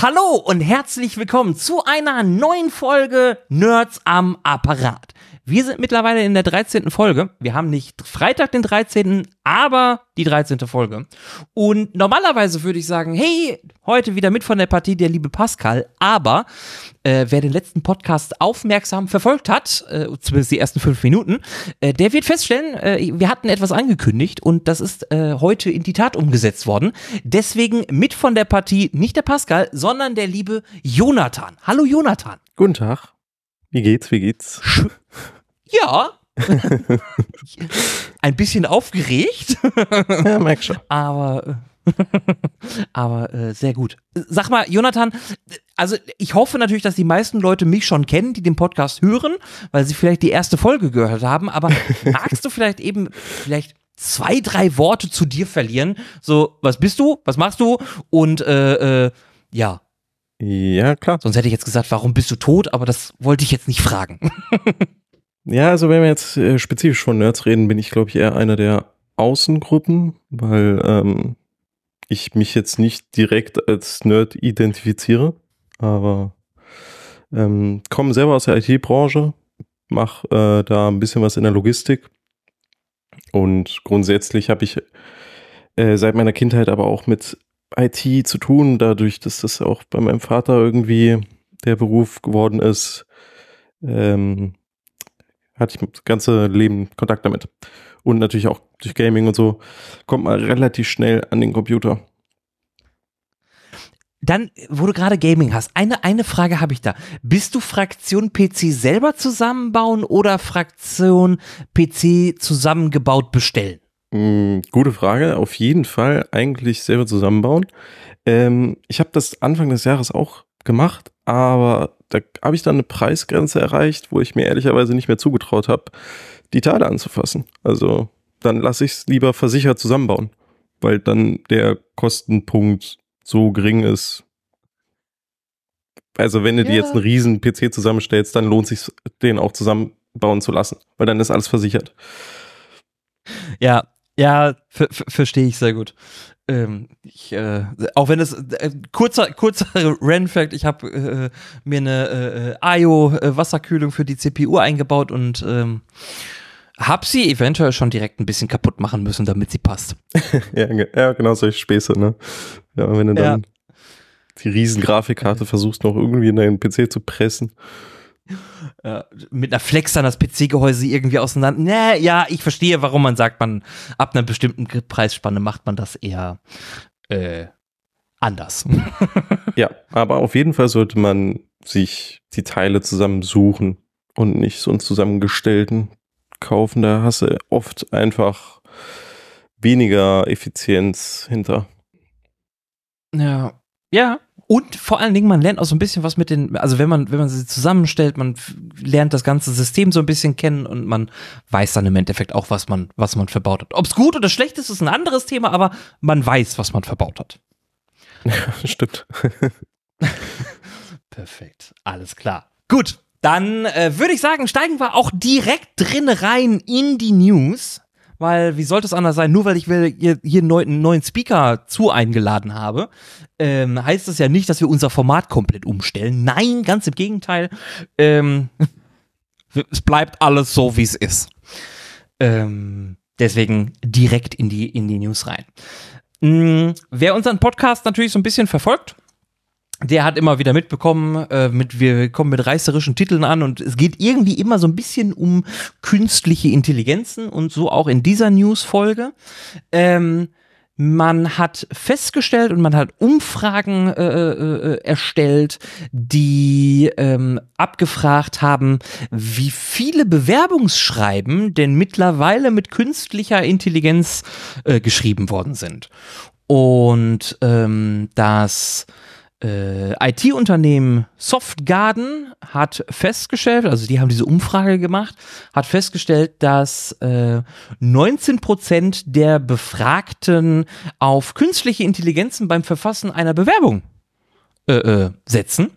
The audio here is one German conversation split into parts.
Hallo und herzlich willkommen zu einer neuen Folge Nerds am Apparat. Wir sind mittlerweile in der 13. Folge. Wir haben nicht Freitag den 13., aber die 13. Folge. Und normalerweise würde ich sagen, hey, heute wieder mit von der Partie der liebe Pascal. Aber äh, wer den letzten Podcast aufmerksam verfolgt hat, äh, zumindest die ersten fünf Minuten, äh, der wird feststellen, äh, wir hatten etwas angekündigt und das ist äh, heute in die Tat umgesetzt worden. Deswegen mit von der Partie nicht der Pascal, sondern der liebe Jonathan. Hallo Jonathan. Guten Tag. Wie geht's? Wie geht's? Ja. Ein bisschen aufgeregt. ja, merk schon. Aber, aber äh, sehr gut. Sag mal, Jonathan, also ich hoffe natürlich, dass die meisten Leute mich schon kennen, die den Podcast hören, weil sie vielleicht die erste Folge gehört haben. Aber magst du vielleicht eben vielleicht zwei, drei Worte zu dir verlieren? So, was bist du? Was machst du? Und äh, äh, ja. Ja, klar. Sonst hätte ich jetzt gesagt, warum bist du tot? Aber das wollte ich jetzt nicht fragen. Ja, also wenn wir jetzt äh, spezifisch von Nerds reden, bin ich, glaube ich, eher einer der Außengruppen, weil ähm, ich mich jetzt nicht direkt als Nerd identifiziere, aber ähm, komme selber aus der IT-Branche, mache äh, da ein bisschen was in der Logistik und grundsätzlich habe ich äh, seit meiner Kindheit aber auch mit IT zu tun, dadurch, dass das auch bei meinem Vater irgendwie der Beruf geworden ist. Ähm, hatte ich das ganze Leben Kontakt damit. Und natürlich auch durch Gaming und so kommt man relativ schnell an den Computer. Dann, wo du gerade Gaming hast, eine, eine Frage habe ich da. Bist du Fraktion PC selber zusammenbauen oder Fraktion PC zusammengebaut bestellen? Mm, gute Frage. Auf jeden Fall eigentlich selber zusammenbauen. Ähm, ich habe das Anfang des Jahres auch gemacht, aber da habe ich dann eine Preisgrenze erreicht, wo ich mir ehrlicherweise nicht mehr zugetraut habe, die Teile anzufassen. Also dann lasse ich es lieber versichert zusammenbauen, weil dann der Kostenpunkt so gering ist. Also wenn du ja. dir jetzt einen riesen PC zusammenstellst, dann lohnt sich den auch zusammenbauen zu lassen, weil dann ist alles versichert. Ja, ja, verstehe ich sehr gut. Ähm, ich, äh, auch wenn es äh, kurzer kurzer Randfact, ich habe äh, mir eine äh, IO äh, Wasserkühlung für die CPU eingebaut und ähm, habe sie eventuell schon direkt ein bisschen kaputt machen müssen, damit sie passt. ja, ja, genau solche Späße, ne? Ja, wenn du dann ja. die riesen Grafikkarte versuchst noch irgendwie in deinen PC zu pressen. Äh, mit einer Flex dann das PC-Gehäuse irgendwie auseinander. Nee, ja, ich verstehe, warum man sagt, man ab einer bestimmten Preisspanne macht man das eher äh, anders. ja, aber auf jeden Fall sollte man sich die Teile zusammensuchen und nicht so einen zusammengestellten kaufen. Da hast du oft einfach weniger Effizienz hinter. Ja, ja, und vor allen Dingen, man lernt auch so ein bisschen was mit den, also wenn man, wenn man sie zusammenstellt, man lernt das ganze System so ein bisschen kennen und man weiß dann im Endeffekt auch, was man, was man verbaut hat. Ob es gut oder schlecht ist, ist ein anderes Thema, aber man weiß, was man verbaut hat. Ja, stimmt. Perfekt. Alles klar. Gut. Dann äh, würde ich sagen, steigen wir auch direkt drin rein in die News weil wie sollte es anders sein? Nur weil ich hier, hier einen neuen Speaker zu eingeladen habe, ähm, heißt das ja nicht, dass wir unser Format komplett umstellen. Nein, ganz im Gegenteil. Ähm, es bleibt alles so, wie es ist. Ähm, deswegen direkt in die, in die News rein. Mhm, wer unseren Podcast natürlich so ein bisschen verfolgt, der hat immer wieder mitbekommen, äh, mit, wir kommen mit reißerischen Titeln an und es geht irgendwie immer so ein bisschen um künstliche Intelligenzen und so auch in dieser News-Folge. Ähm, man hat festgestellt und man hat Umfragen äh, äh, äh, erstellt, die ähm, abgefragt haben, wie viele Bewerbungsschreiben denn mittlerweile mit künstlicher Intelligenz äh, geschrieben worden sind. Und ähm, das äh, IT-Unternehmen Softgarden hat festgestellt, also die haben diese Umfrage gemacht, hat festgestellt, dass äh, 19 Prozent der Befragten auf künstliche Intelligenzen beim Verfassen einer Bewerbung äh, äh, setzen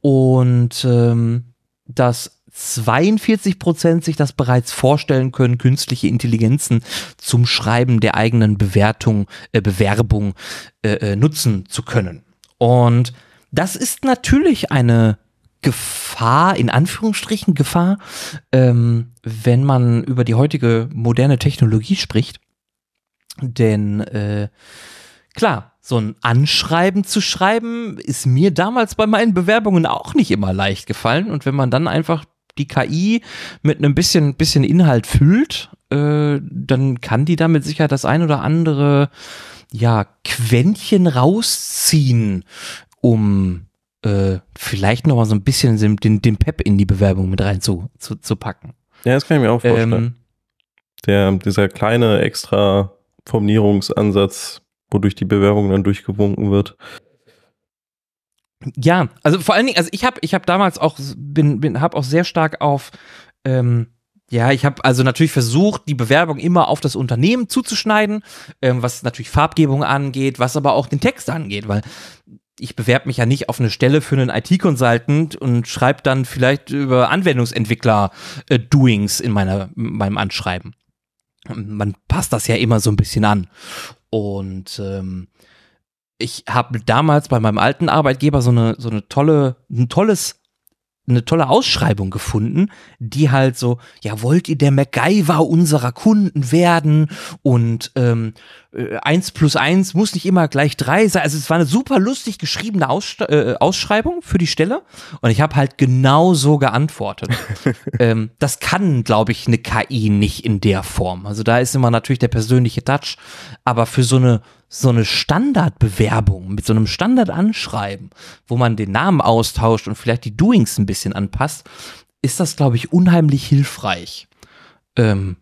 und ähm, dass 42 Prozent sich das bereits vorstellen können, künstliche Intelligenzen zum Schreiben der eigenen Bewertung, äh, Bewerbung äh, äh nutzen zu können. Und das ist natürlich eine Gefahr, in Anführungsstrichen Gefahr, ähm, wenn man über die heutige moderne Technologie spricht. Denn äh, klar, so ein Anschreiben zu schreiben, ist mir damals bei meinen Bewerbungen auch nicht immer leicht gefallen. Und wenn man dann einfach die KI mit einem bisschen, bisschen Inhalt füllt, äh, dann kann die damit sicher das ein oder andere ja, Quäntchen rausziehen, um äh, vielleicht noch mal so ein bisschen den, den Pep in die Bewerbung mit rein zu, zu, zu packen. Ja, das kann ich mir auch vorstellen. Ähm, Der, dieser kleine extra Formulierungsansatz, wodurch die Bewerbung dann durchgewunken wird. Ja, also vor allen Dingen, also ich habe ich hab damals auch, bin, bin, habe auch sehr stark auf ähm, ja, ich habe also natürlich versucht, die Bewerbung immer auf das Unternehmen zuzuschneiden, ähm, was natürlich Farbgebung angeht, was aber auch den Text angeht, weil ich bewerbe mich ja nicht auf eine Stelle für einen IT-Consultant und schreibe dann vielleicht über Anwendungsentwickler-Doings äh, in meiner, meinem Anschreiben. Man passt das ja immer so ein bisschen an. Und ähm, ich habe damals bei meinem alten Arbeitgeber so eine, so eine tolle, ein tolles eine tolle Ausschreibung gefunden, die halt so, ja, wollt ihr der MacGyver unserer Kunden werden und ähm, äh, eins plus eins muss nicht immer gleich drei sein. Also es war eine super lustig geschriebene Aussch äh, Ausschreibung für die Stelle und ich habe halt genau so geantwortet. ähm, das kann, glaube ich, eine KI nicht in der Form. Also da ist immer natürlich der persönliche Touch, aber für so eine so eine Standardbewerbung mit so einem Standardanschreiben, wo man den Namen austauscht und vielleicht die Doings ein bisschen anpasst, ist das, glaube ich, unheimlich hilfreich. Ähm,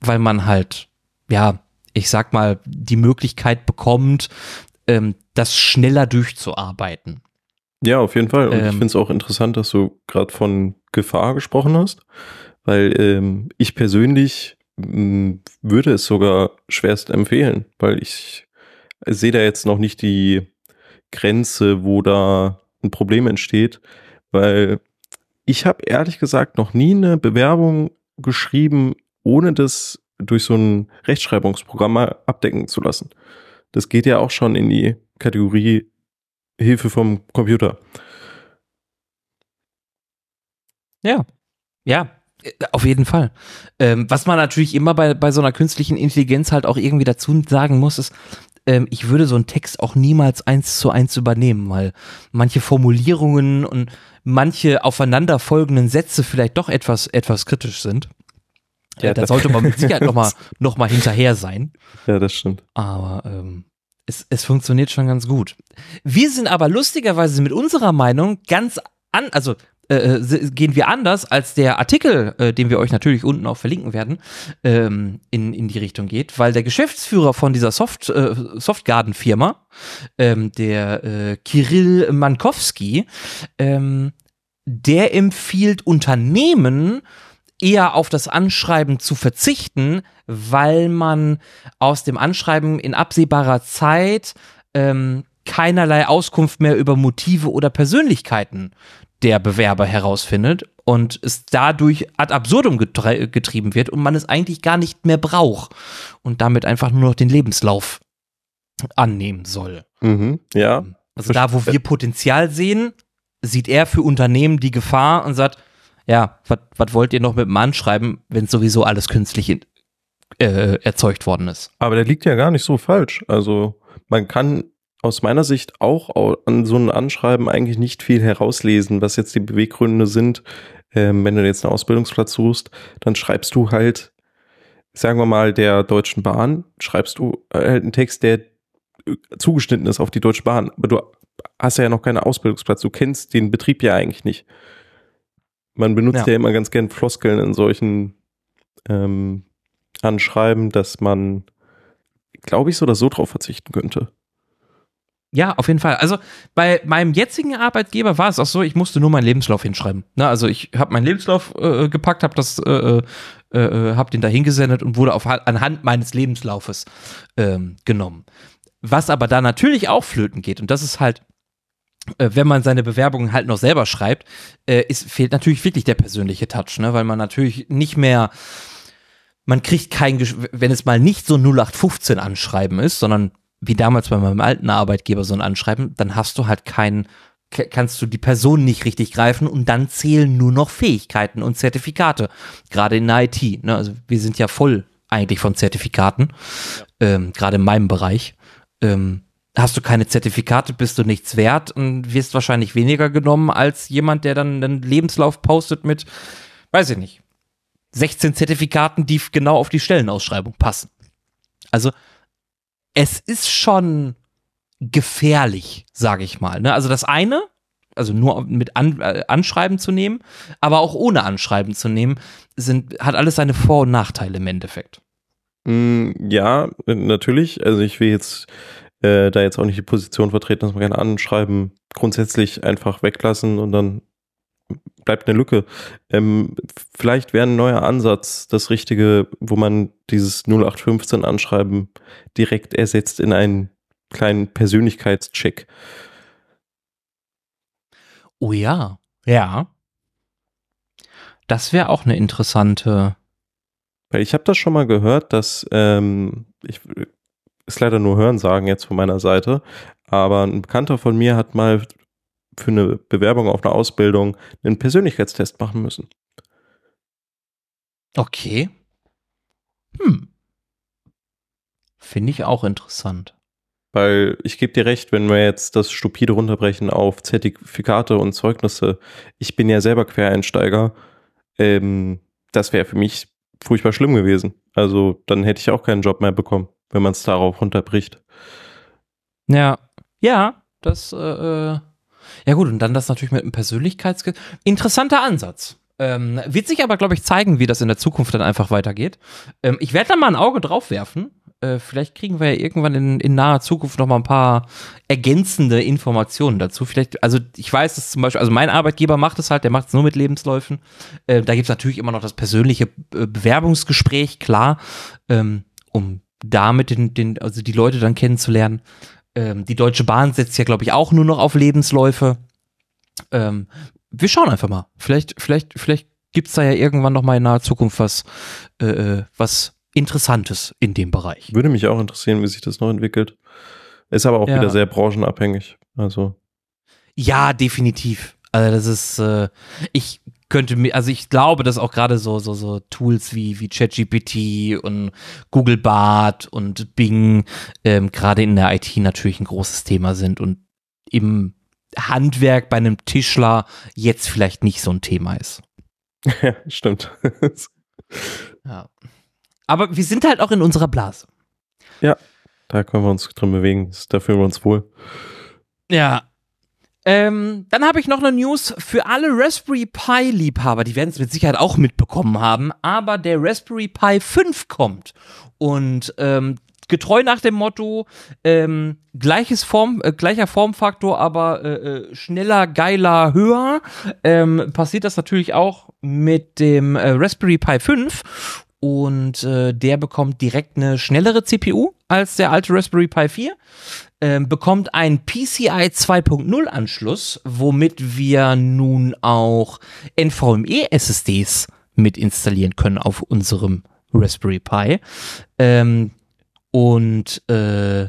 weil man halt, ja, ich sag mal, die Möglichkeit bekommt, ähm, das schneller durchzuarbeiten. Ja, auf jeden Fall. Und ähm, ich finde es auch interessant, dass du gerade von Gefahr gesprochen hast, weil ähm, ich persönlich würde es sogar schwerst empfehlen, weil ich sehe da jetzt noch nicht die Grenze, wo da ein Problem entsteht, weil ich habe ehrlich gesagt noch nie eine Bewerbung geschrieben, ohne das durch so ein Rechtschreibungsprogramm mal abdecken zu lassen. Das geht ja auch schon in die Kategorie Hilfe vom Computer. Ja, ja, auf jeden Fall. Ähm, was man natürlich immer bei, bei so einer künstlichen Intelligenz halt auch irgendwie dazu sagen muss, ist, ähm, ich würde so einen Text auch niemals eins zu eins übernehmen, weil manche Formulierungen und manche aufeinanderfolgenden Sätze vielleicht doch etwas, etwas kritisch sind. Ja, äh, da sollte man mit Sicherheit nochmal noch mal hinterher sein. Ja, das stimmt. Aber ähm, es, es funktioniert schon ganz gut. Wir sind aber lustigerweise mit unserer Meinung ganz an, also äh, äh gehen wir anders, als der Artikel, äh, den wir euch natürlich unten auch verlinken werden, ähm, in, in die Richtung geht, weil der Geschäftsführer von dieser Soft, äh, Softgarden-Firma, ähm, der äh, Kirill Mankowski, ähm, der empfiehlt Unternehmen, eher auf das Anschreiben zu verzichten, weil man aus dem Anschreiben in absehbarer Zeit ähm, keinerlei Auskunft mehr über Motive oder Persönlichkeiten der Bewerber herausfindet und es dadurch ad absurdum getrieben wird und man es eigentlich gar nicht mehr braucht und damit einfach nur noch den Lebenslauf annehmen soll. Mhm, ja. Also da, wo wir Potenzial sehen, sieht er für Unternehmen die Gefahr und sagt, ja, was wollt ihr noch mit dem Anschreiben, wenn sowieso alles künstlich in, äh, erzeugt worden ist? Aber der liegt ja gar nicht so falsch. Also man kann aus meiner Sicht auch an so einem Anschreiben eigentlich nicht viel herauslesen, was jetzt die Beweggründe sind. Ähm, wenn du jetzt einen Ausbildungsplatz suchst, dann schreibst du halt, sagen wir mal, der Deutschen Bahn, schreibst du äh, halt einen Text, der äh, zugeschnitten ist auf die Deutsche Bahn. Aber du hast ja noch keinen Ausbildungsplatz. Du kennst den Betrieb ja eigentlich nicht. Man benutzt ja, ja immer ganz gern Floskeln in solchen ähm, Anschreiben, dass man, glaube ich, so oder so drauf verzichten könnte. Ja, auf jeden Fall. Also bei meinem jetzigen Arbeitgeber war es auch so, ich musste nur meinen Lebenslauf hinschreiben. Ne, also ich habe meinen Lebenslauf äh, gepackt, habe das, äh, äh, äh, habe den da hingesendet und wurde auf, anhand meines Lebenslaufes ähm, genommen. Was aber da natürlich auch flöten geht und das ist halt, äh, wenn man seine Bewerbungen halt noch selber schreibt, äh, ist, fehlt natürlich wirklich der persönliche Touch, ne, weil man natürlich nicht mehr man kriegt kein, wenn es mal nicht so 0815 anschreiben ist, sondern wie damals bei meinem alten Arbeitgeber so ein Anschreiben, dann hast du halt keinen kannst du die Person nicht richtig greifen und dann zählen nur noch Fähigkeiten und Zertifikate. Gerade in der IT. Ne? Also wir sind ja voll eigentlich von Zertifikaten, ja. ähm, gerade in meinem Bereich. Ähm, hast du keine Zertifikate, bist du nichts wert und wirst wahrscheinlich weniger genommen als jemand, der dann einen Lebenslauf postet mit, weiß ich nicht, 16 Zertifikaten, die genau auf die Stellenausschreibung passen. Also es ist schon gefährlich, sage ich mal. Ne? Also das eine, also nur mit An äh, Anschreiben zu nehmen, aber auch ohne Anschreiben zu nehmen, sind, hat alles seine Vor- und Nachteile im Endeffekt. Mm, ja, natürlich. Also ich will jetzt äh, da jetzt auch nicht die Position vertreten, dass man gerne Anschreiben grundsätzlich einfach weglassen und dann bleibt eine Lücke. Ähm, vielleicht wäre ein neuer Ansatz das Richtige, wo man dieses 0815 Anschreiben direkt ersetzt in einen kleinen Persönlichkeitscheck. Oh ja, ja. Das wäre auch eine interessante. Weil ich habe das schon mal gehört, dass ähm, ich ist leider nur Hörensagen jetzt von meiner Seite, aber ein Bekannter von mir hat mal für eine Bewerbung auf eine Ausbildung einen Persönlichkeitstest machen müssen. Okay. Hm. Finde ich auch interessant. Weil ich gebe dir recht, wenn wir jetzt das stupide runterbrechen auf Zertifikate und Zeugnisse, ich bin ja selber Quereinsteiger, ähm, das wäre für mich furchtbar schlimm gewesen. Also dann hätte ich auch keinen Job mehr bekommen, wenn man es darauf runterbricht. Ja, ja, das, äh, äh, ja gut, und dann das natürlich mit einem Persönlichkeits... Interessanter Ansatz. Ähm, wird sich aber, glaube ich, zeigen, wie das in der Zukunft dann einfach weitergeht. Ähm, ich werde da mal ein Auge drauf werfen, äh, vielleicht kriegen wir ja irgendwann in, in naher Zukunft noch mal ein paar ergänzende Informationen dazu. Vielleicht, also ich weiß dass zum Beispiel, also mein Arbeitgeber macht es halt, der macht es nur mit Lebensläufen. Äh, da gibt es natürlich immer noch das persönliche äh, Bewerbungsgespräch, klar, ähm, um damit den, den, also die Leute dann kennenzulernen. Ähm, die Deutsche Bahn setzt ja, glaube ich, auch nur noch auf Lebensläufe. Ähm, wir schauen einfach mal. Vielleicht, vielleicht, vielleicht gibt es da ja irgendwann noch mal in naher Zukunft was, äh, äh was Interessantes in dem Bereich. Würde mich auch interessieren, wie sich das noch entwickelt. Ist aber auch ja. wieder sehr branchenabhängig. Also. Ja, definitiv. Also das ist, äh, ich könnte mir, also ich glaube, dass auch gerade so, so, so Tools wie, wie ChatGPT und Google Bart und Bing ähm, gerade in der IT natürlich ein großes Thema sind und im Handwerk bei einem Tischler jetzt vielleicht nicht so ein Thema ist. Ja, stimmt. ja. Aber wir sind halt auch in unserer Blase. Ja, da können wir uns drin bewegen. Da fühlen wir uns wohl. Ja. Ähm, dann habe ich noch eine News für alle Raspberry Pi-Liebhaber. Die werden es mit Sicherheit auch mitbekommen haben. Aber der Raspberry Pi 5 kommt. Und ähm, getreu nach dem Motto, ähm, gleiches Form, äh, gleicher Formfaktor, aber äh, äh, schneller, geiler, höher, ähm, passiert das natürlich auch mit dem äh, Raspberry Pi 5 und äh, der bekommt direkt eine schnellere CPU als der alte Raspberry Pi 4, ähm, bekommt einen PCI 2.0 Anschluss, womit wir nun auch NVMe SSDs mit installieren können auf unserem Raspberry Pi. Ähm, und äh,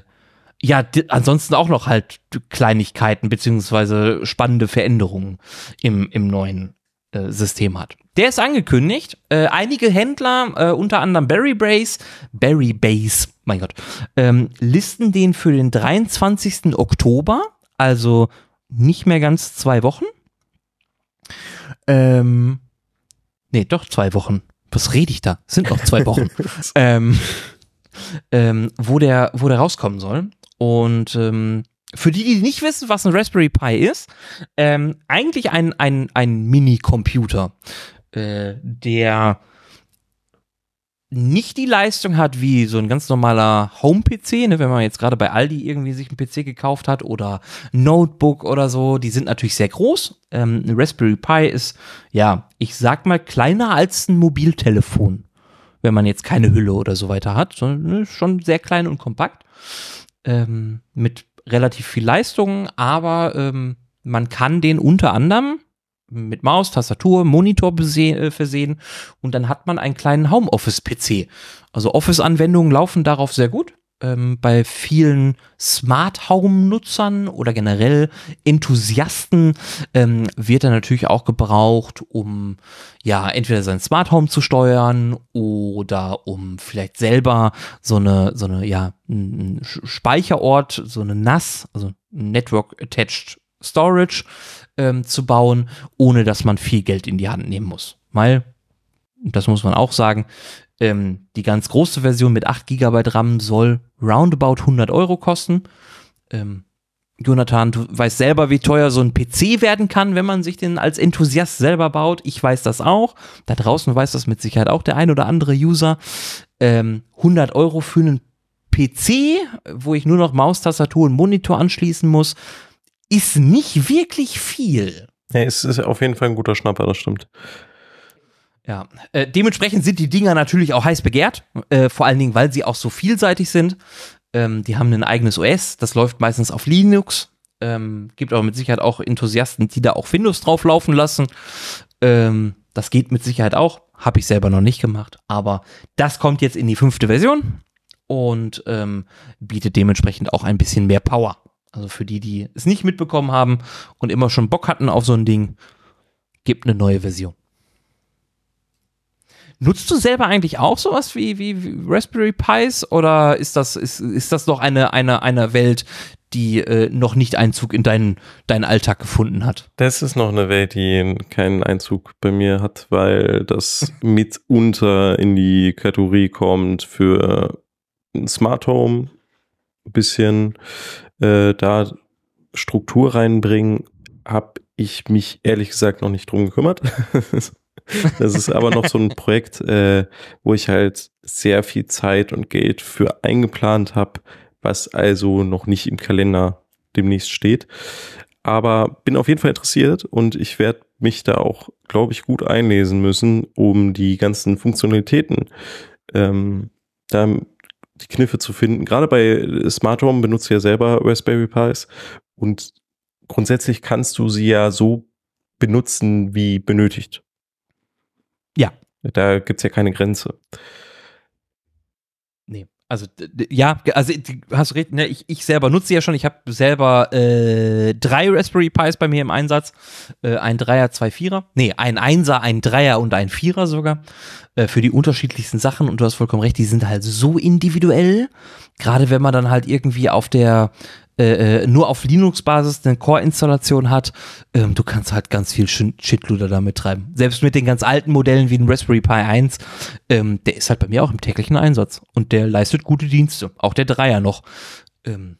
ja, ansonsten auch noch halt Kleinigkeiten beziehungsweise spannende Veränderungen im, im neuen System hat. Der ist angekündigt. Äh, einige Händler, äh, unter anderem Barry Brace, Barry Base, mein Gott, ähm, listen den für den 23. Oktober, also nicht mehr ganz zwei Wochen. Ähm, nee, doch zwei Wochen. Was rede ich da? Sind noch zwei Wochen. ähm, ähm, wo der, wo der rauskommen soll. Und ähm, für die, die nicht wissen, was ein Raspberry Pi ist, ähm, eigentlich ein, ein, ein Mini-Computer, äh, der nicht die Leistung hat wie so ein ganz normaler Home-PC, ne, wenn man jetzt gerade bei Aldi irgendwie sich einen PC gekauft hat oder Notebook oder so, die sind natürlich sehr groß. Ähm, ein Raspberry Pi ist, ja, ich sag mal, kleiner als ein Mobiltelefon, wenn man jetzt keine Hülle oder so weiter hat, sondern ne, schon sehr klein und kompakt. Ähm, mit relativ viel Leistung, aber ähm, man kann den unter anderem mit Maus, Tastatur, Monitor äh, versehen und dann hat man einen kleinen Homeoffice-PC. Also Office-Anwendungen laufen darauf sehr gut. Ähm, bei vielen Smart Home-Nutzern oder generell Enthusiasten ähm, wird er natürlich auch gebraucht, um ja entweder sein Smart Home zu steuern oder um vielleicht selber so eine so eine ja einen Speicherort, so eine NAS, also Network Attached Storage ähm, zu bauen, ohne dass man viel Geld in die Hand nehmen muss. Weil, das muss man auch sagen, ähm, die ganz große Version mit 8 GB RAM soll roundabout 100 Euro kosten. Ähm, Jonathan, du weißt selber, wie teuer so ein PC werden kann, wenn man sich den als Enthusiast selber baut. Ich weiß das auch. Da draußen weiß das mit Sicherheit auch der ein oder andere User. Ähm, 100 Euro für einen PC, wo ich nur noch Maustastatur und Monitor anschließen muss, ist nicht wirklich viel. Ja, es ist auf jeden Fall ein guter Schnapper, das stimmt. Ja, äh, dementsprechend sind die Dinger natürlich auch heiß begehrt, äh, vor allen Dingen, weil sie auch so vielseitig sind. Ähm, die haben ein eigenes OS, das läuft meistens auf Linux. Ähm, gibt aber mit Sicherheit auch Enthusiasten, die da auch Windows drauf laufen lassen. Ähm, das geht mit Sicherheit auch. Habe ich selber noch nicht gemacht. Aber das kommt jetzt in die fünfte Version und ähm, bietet dementsprechend auch ein bisschen mehr Power. Also für die, die es nicht mitbekommen haben und immer schon Bock hatten auf so ein Ding, gibt eine neue Version. Nutzt du selber eigentlich auch sowas wie, wie, wie Raspberry Pis oder ist das, ist, ist das noch eine, eine, eine Welt, die äh, noch nicht Einzug in deinen, deinen Alltag gefunden hat? Das ist noch eine Welt, die keinen Einzug bei mir hat, weil das mitunter in die Kategorie kommt für ein Smart Home, ein bisschen äh, da Struktur reinbringen, habe ich mich ehrlich gesagt noch nicht drum gekümmert. das ist aber noch so ein Projekt, äh, wo ich halt sehr viel Zeit und Geld für eingeplant habe, was also noch nicht im Kalender demnächst steht. Aber bin auf jeden Fall interessiert und ich werde mich da auch, glaube ich, gut einlesen müssen, um die ganzen Funktionalitäten ähm, da die Kniffe zu finden. Gerade bei Smart Home benutze ich ja selber Raspberry Pis und grundsätzlich kannst du sie ja so benutzen, wie benötigt. Da gibt's ja keine Grenze. Also ja, also hast du recht, ne, ich, ich selber nutze ja schon, ich habe selber äh, drei Raspberry Pis bei mir im Einsatz, äh, ein Dreier, zwei Vierer, nee, ein Einser, ein Dreier und ein Vierer sogar, äh, für die unterschiedlichsten Sachen. Und du hast vollkommen recht, die sind halt so individuell, gerade wenn man dann halt irgendwie auf der äh, äh, nur auf Linux-Basis eine Core-Installation hat, ähm, du kannst halt ganz viel Shitluder damit treiben. Selbst mit den ganz alten Modellen wie den Raspberry Pi 1, ähm, der ist halt bei mir auch im täglichen Einsatz und der leistet gute Dienste. Auch der Dreier noch. Ähm,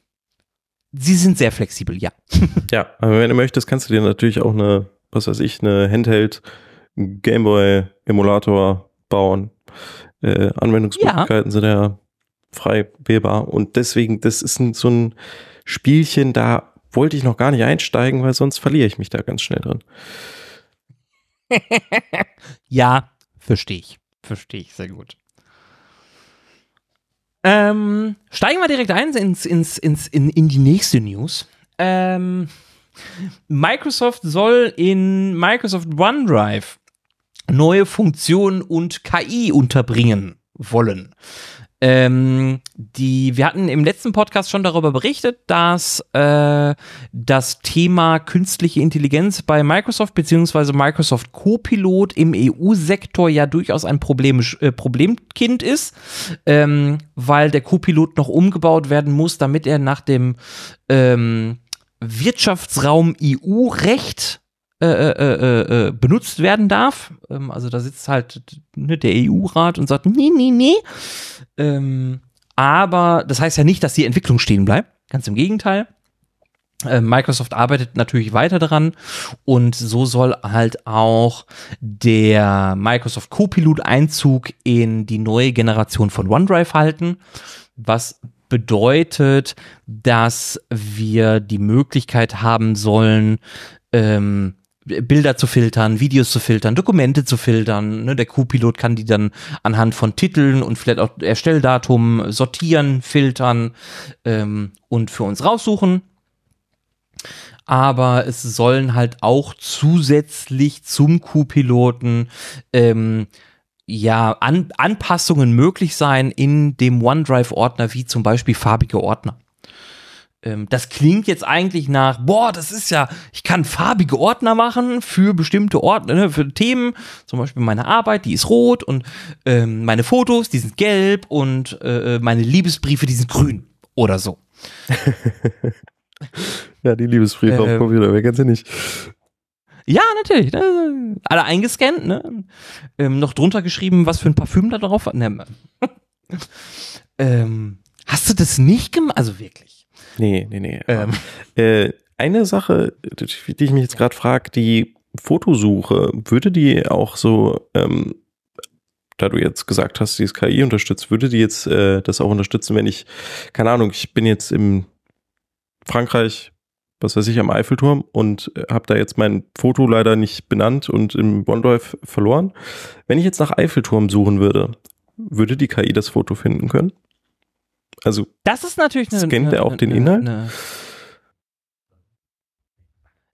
sie sind sehr flexibel, ja. ja, aber wenn du möchtest, kannst du dir natürlich auch eine, was weiß ich, eine Handheld Gameboy Emulator bauen. Äh, Anwendungsmöglichkeiten ja. sind ja frei wählbar und deswegen, das ist ein, so ein Spielchen, da wollte ich noch gar nicht einsteigen, weil sonst verliere ich mich da ganz schnell drin. ja, verstehe ich. Verstehe ich sehr gut. Ähm, steigen wir direkt ein ins, ins, ins, in, in die nächste News. Ähm, Microsoft soll in Microsoft OneDrive neue Funktionen und KI unterbringen wollen. Ähm, die, wir hatten im letzten Podcast schon darüber berichtet, dass äh, das Thema künstliche Intelligenz bei Microsoft bzw. Microsoft Copilot im EU-Sektor ja durchaus ein Problem, äh, Problemkind ist, ähm, weil der Copilot noch umgebaut werden muss, damit er nach dem ähm, Wirtschaftsraum EU-Recht äh, äh, äh, benutzt werden darf. Ähm, also da sitzt halt ne, der EU-Rat und sagt, nee, nee, nee. Ähm, aber das heißt ja nicht, dass die Entwicklung stehen bleibt. Ganz im Gegenteil. Äh, Microsoft arbeitet natürlich weiter daran und so soll halt auch der Microsoft Copilot Einzug in die neue Generation von OneDrive halten, was bedeutet, dass wir die Möglichkeit haben sollen, ähm, Bilder zu filtern, Videos zu filtern, Dokumente zu filtern. Ne? Der Q-Pilot kann die dann anhand von Titeln und vielleicht auch Erstelldatum sortieren, filtern ähm, und für uns raussuchen. Aber es sollen halt auch zusätzlich zum Q-Piloten ähm, ja, An Anpassungen möglich sein in dem OneDrive-Ordner, wie zum Beispiel farbige Ordner. Ähm, das klingt jetzt eigentlich nach, boah, das ist ja, ich kann farbige Ordner machen für bestimmte Ordner, ne, für Themen, zum Beispiel meine Arbeit, die ist rot und ähm, meine Fotos, die sind gelb und äh, meine Liebesbriefe, die sind grün oder so. ja, die Liebesbriefe ähm, auf Computer, wer kennt sie nicht? Ja, natürlich. Ne? Alle eingescannt, ne? Ähm, noch drunter geschrieben, was für ein Parfüm da drauf war. Ne. ähm, hast du das nicht gemacht? Also wirklich. Nee, nee, nee. Ähm. Äh, eine Sache, die ich mich jetzt gerade frage, die Fotosuche, würde die auch so, ähm, da du jetzt gesagt hast, die ist KI unterstützt, würde die jetzt äh, das auch unterstützen, wenn ich, keine Ahnung, ich bin jetzt im Frankreich, was weiß ich, am Eiffelturm und äh, habe da jetzt mein Foto leider nicht benannt und im OneDrive verloren. Wenn ich jetzt nach Eiffelturm suchen würde, würde die KI das Foto finden können? Also das ist natürlich eine, scannt er auch den Inhalt? Eine,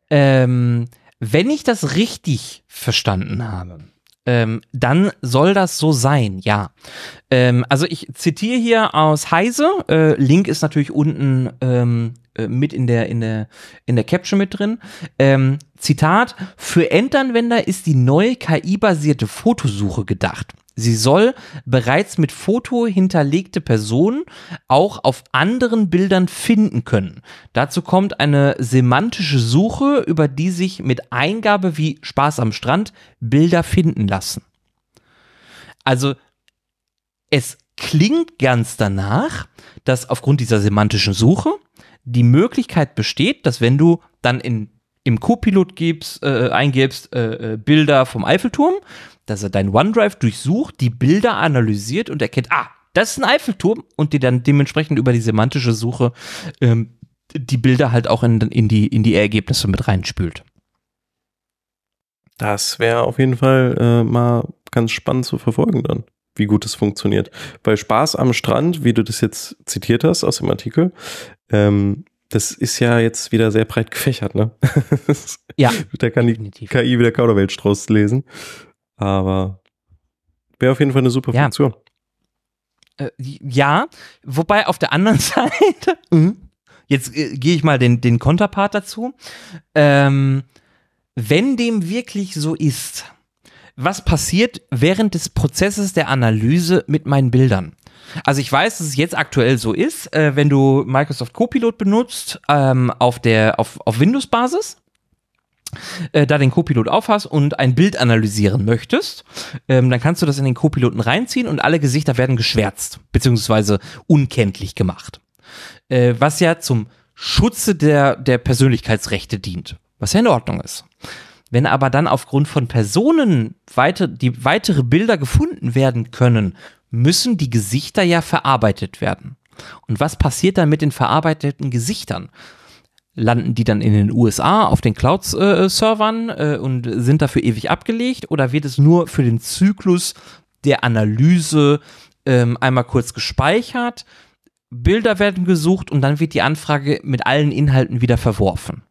ähm, wenn ich das richtig verstanden habe, ähm, dann soll das so sein, ja. Ähm, also ich zitiere hier aus Heise. Äh, Link ist natürlich unten ähm, äh, mit in der, in der, in der Caption mit drin. Ähm, Zitat, für Endanwender ist die neue KI-basierte Fotosuche gedacht. Sie soll bereits mit Foto hinterlegte Personen auch auf anderen Bildern finden können. Dazu kommt eine semantische Suche, über die sich mit Eingabe wie Spaß am Strand Bilder finden lassen. Also es klingt ganz danach, dass aufgrund dieser semantischen Suche die Möglichkeit besteht, dass wenn du dann in, im Co-Pilot gibst, äh, eingibst äh, äh, Bilder vom Eiffelturm, dass er dein OneDrive durchsucht, die Bilder analysiert und erkennt, ah, das ist ein Eiffelturm und dir dann dementsprechend über die semantische Suche ähm, die Bilder halt auch in, in, die, in die Ergebnisse mit reinspült. Das wäre auf jeden Fall äh, mal ganz spannend zu verfolgen dann, wie gut es funktioniert. Bei Spaß am Strand, wie du das jetzt zitiert hast aus dem Artikel, ähm, das ist ja jetzt wieder sehr breit gefächert, ne? ja. da kann die definitiv. KI wieder Kauderweltstrauß lesen. Aber wäre auf jeden Fall eine super ja. Funktion. Äh, ja, wobei auf der anderen Seite, mhm. jetzt äh, gehe ich mal den, den Konterpart dazu. Ähm, wenn dem wirklich so ist, was passiert während des Prozesses der Analyse mit meinen Bildern? Also ich weiß, dass es jetzt aktuell so ist, äh, wenn du Microsoft Copilot benutzt ähm, auf der auf, auf Windows-Basis, äh, da den Copilot aufhast und ein Bild analysieren möchtest, ähm, dann kannst du das in den Copiloten reinziehen und alle Gesichter werden geschwärzt beziehungsweise unkenntlich gemacht, äh, was ja zum Schutze der der Persönlichkeitsrechte dient, was ja in Ordnung ist. Wenn aber dann aufgrund von Personen weiter, die weitere Bilder gefunden werden können, müssen die Gesichter ja verarbeitet werden. Und was passiert dann mit den verarbeiteten Gesichtern? Landen die dann in den USA auf den Cloud-Servern äh, und sind dafür ewig abgelegt oder wird es nur für den Zyklus der Analyse ähm, einmal kurz gespeichert, Bilder werden gesucht und dann wird die Anfrage mit allen Inhalten wieder verworfen?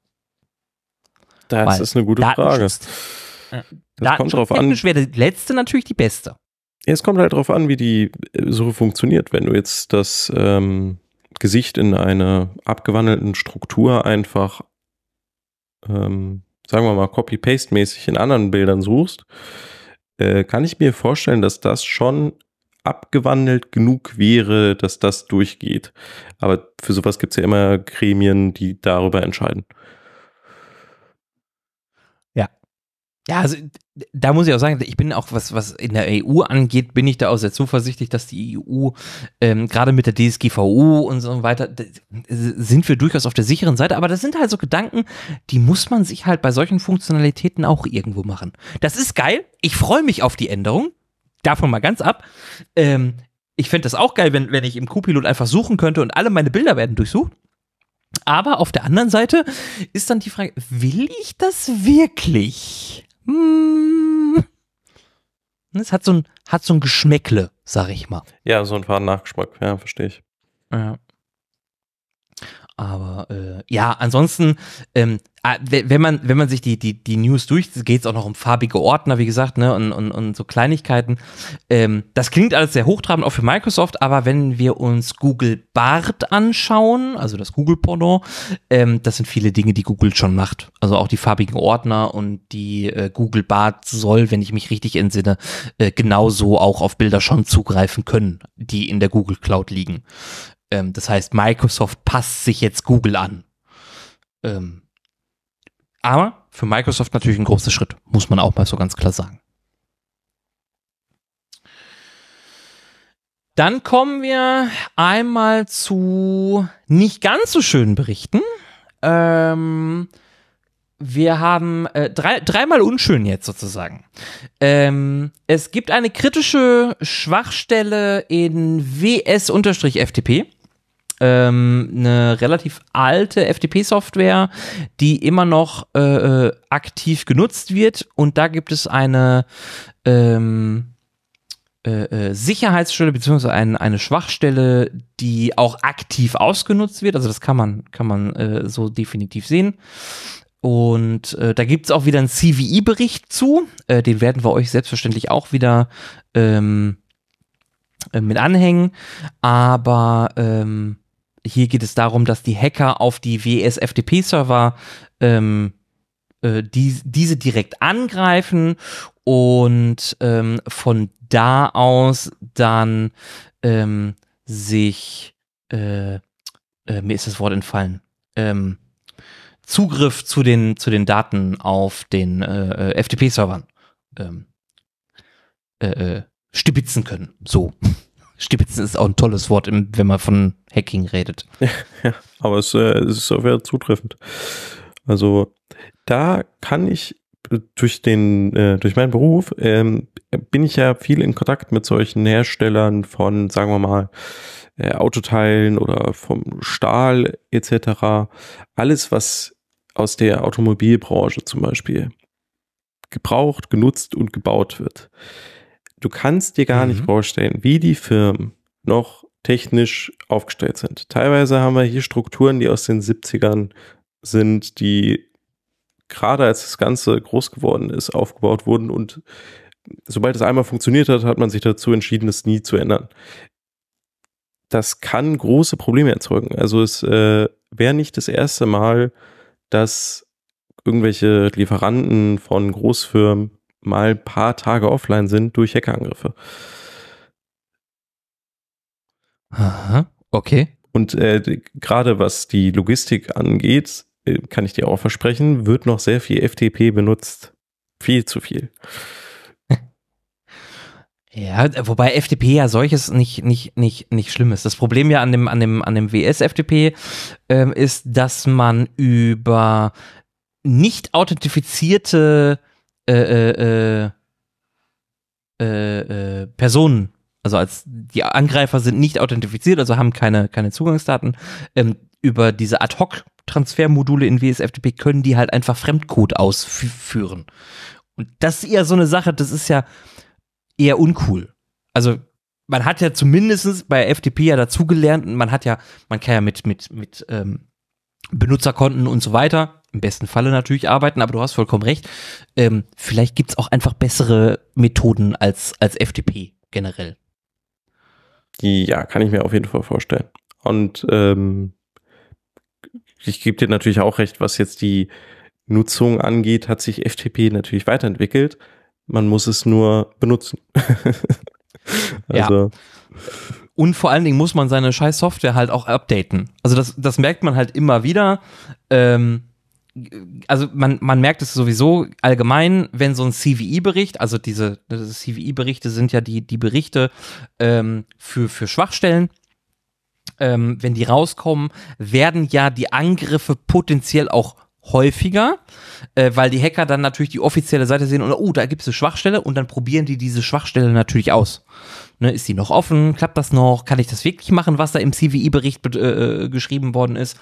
Das Weil ist eine gute Frage. Das kommt drauf an. wäre die letzte natürlich die beste. Es kommt halt darauf an, wie die äh, Suche funktioniert. Wenn du jetzt das ähm, Gesicht in einer abgewandelten Struktur einfach, ähm, sagen wir mal, copy-paste-mäßig in anderen Bildern suchst, äh, kann ich mir vorstellen, dass das schon abgewandelt genug wäre, dass das durchgeht. Aber für sowas gibt es ja immer Gremien, die darüber entscheiden. Ja, also da muss ich auch sagen, ich bin auch, was, was in der EU angeht, bin ich da auch sehr zuversichtlich, dass die EU ähm, gerade mit der DSGVO und so weiter, sind wir durchaus auf der sicheren Seite, aber das sind halt so Gedanken, die muss man sich halt bei solchen Funktionalitäten auch irgendwo machen. Das ist geil, ich freue mich auf die Änderung, davon mal ganz ab. Ähm, ich fände das auch geil, wenn, wenn ich im Q-Pilot einfach suchen könnte und alle meine Bilder werden durchsucht. Aber auf der anderen Seite ist dann die Frage, will ich das wirklich? Hm. Es hat so ein, hat so ein Geschmäckle, sag ich mal. Ja, so ein faden Nachgeschmack, ja, verstehe ich. Ja. Aber äh, ja, ansonsten, ähm, wenn man, wenn man sich die, die, die News durch, geht es auch noch um farbige Ordner, wie gesagt, ne, und, und, und so Kleinigkeiten. Ähm, das klingt alles sehr hochtrabend, auch für Microsoft, aber wenn wir uns Google Bart anschauen, also das Google-Pendant, ähm, das sind viele Dinge, die Google schon macht. Also auch die farbigen Ordner und die äh, Google Bart soll, wenn ich mich richtig entsinne, äh, genauso auch auf Bilder schon zugreifen können, die in der Google Cloud liegen. Ähm, das heißt, Microsoft passt sich jetzt Google an. Ähm, aber für Microsoft natürlich ein großer Schritt, muss man auch mal so ganz klar sagen. Dann kommen wir einmal zu nicht ganz so schönen Berichten. Ähm, wir haben äh, drei, dreimal unschön jetzt sozusagen. Ähm, es gibt eine kritische Schwachstelle in WS-FTP ähm, eine relativ alte FTP-Software, die immer noch äh, äh, aktiv genutzt wird. Und da gibt es eine ähm, äh, äh, Sicherheitsstelle beziehungsweise ein, eine Schwachstelle, die auch aktiv ausgenutzt wird. Also das kann man, kann man äh, so definitiv sehen. Und äh, da gibt es auch wieder einen CVI-Bericht zu. Äh, den werden wir euch selbstverständlich auch wieder ähm, äh, mit anhängen. Aber ähm, hier geht es darum, dass die Hacker auf die WS-FTP-Server ähm, äh, die, diese direkt angreifen und ähm, von da aus dann ähm, sich, äh, äh, mir ist das Wort entfallen, ähm, Zugriff zu den, zu den Daten auf den äh, FTP-Servern ähm, äh, äh, stibitzen können. So. Stibitzen ist auch ein tolles Wort, wenn man von Hacking redet. Ja, aber es, äh, es ist sehr zutreffend. Also da kann ich durch den äh, durch meinen Beruf ähm, bin ich ja viel in Kontakt mit solchen Herstellern von sagen wir mal äh, Autoteilen oder vom Stahl etc. Alles was aus der Automobilbranche zum Beispiel gebraucht, genutzt und gebaut wird. Du kannst dir gar mhm. nicht vorstellen, wie die Firmen noch technisch aufgestellt sind. Teilweise haben wir hier Strukturen, die aus den 70ern sind, die gerade als das Ganze groß geworden ist, aufgebaut wurden und sobald es einmal funktioniert hat, hat man sich dazu entschieden, es nie zu ändern. Das kann große Probleme erzeugen. Also es äh, wäre nicht das erste Mal, dass irgendwelche Lieferanten von Großfirmen mal ein paar Tage offline sind durch Hackerangriffe. Aha, okay. Und äh, gerade was die Logistik angeht, äh, kann ich dir auch versprechen, wird noch sehr viel FTP benutzt. Viel zu viel. Ja, wobei FTP ja solches nicht, nicht, nicht, nicht schlimm ist. Das Problem ja an dem, an dem, an dem WS-FTP ähm, ist, dass man über nicht authentifizierte äh, äh, äh, äh, Personen, also als die Angreifer sind nicht authentifiziert, also haben keine, keine Zugangsdaten, ähm, über diese Ad-Hoc-Transfermodule in WSFTP können die halt einfach Fremdcode ausführen. Und das ist eher so eine Sache, das ist ja eher uncool. Also man hat ja zumindest bei FTP ja dazugelernt und man hat ja, man kann ja mit, mit, mit ähm, Benutzerkonten und so weiter im besten Falle natürlich arbeiten, aber du hast vollkommen recht. Ähm, vielleicht gibt's auch einfach bessere Methoden als, als FTP generell. Ja, kann ich mir auf jeden Fall vorstellen. Und ähm, ich gebe dir natürlich auch recht, was jetzt die Nutzung angeht, hat sich FTP natürlich weiterentwickelt. Man muss es nur benutzen. also. Ja. Und vor allen Dingen muss man seine scheiß Software halt auch updaten. Also das, das merkt man halt immer wieder. Ähm, also man, man merkt es sowieso allgemein, wenn so ein CVI-Bericht, also diese CVI-Berichte sind ja die, die Berichte ähm, für, für Schwachstellen, ähm, wenn die rauskommen, werden ja die Angriffe potenziell auch häufiger, äh, weil die Hacker dann natürlich die offizielle Seite sehen und oh, da gibt es eine Schwachstelle und dann probieren die diese Schwachstelle natürlich aus. Ne, ist die noch offen? Klappt das noch? Kann ich das wirklich machen, was da im CVI-Bericht äh, geschrieben worden ist?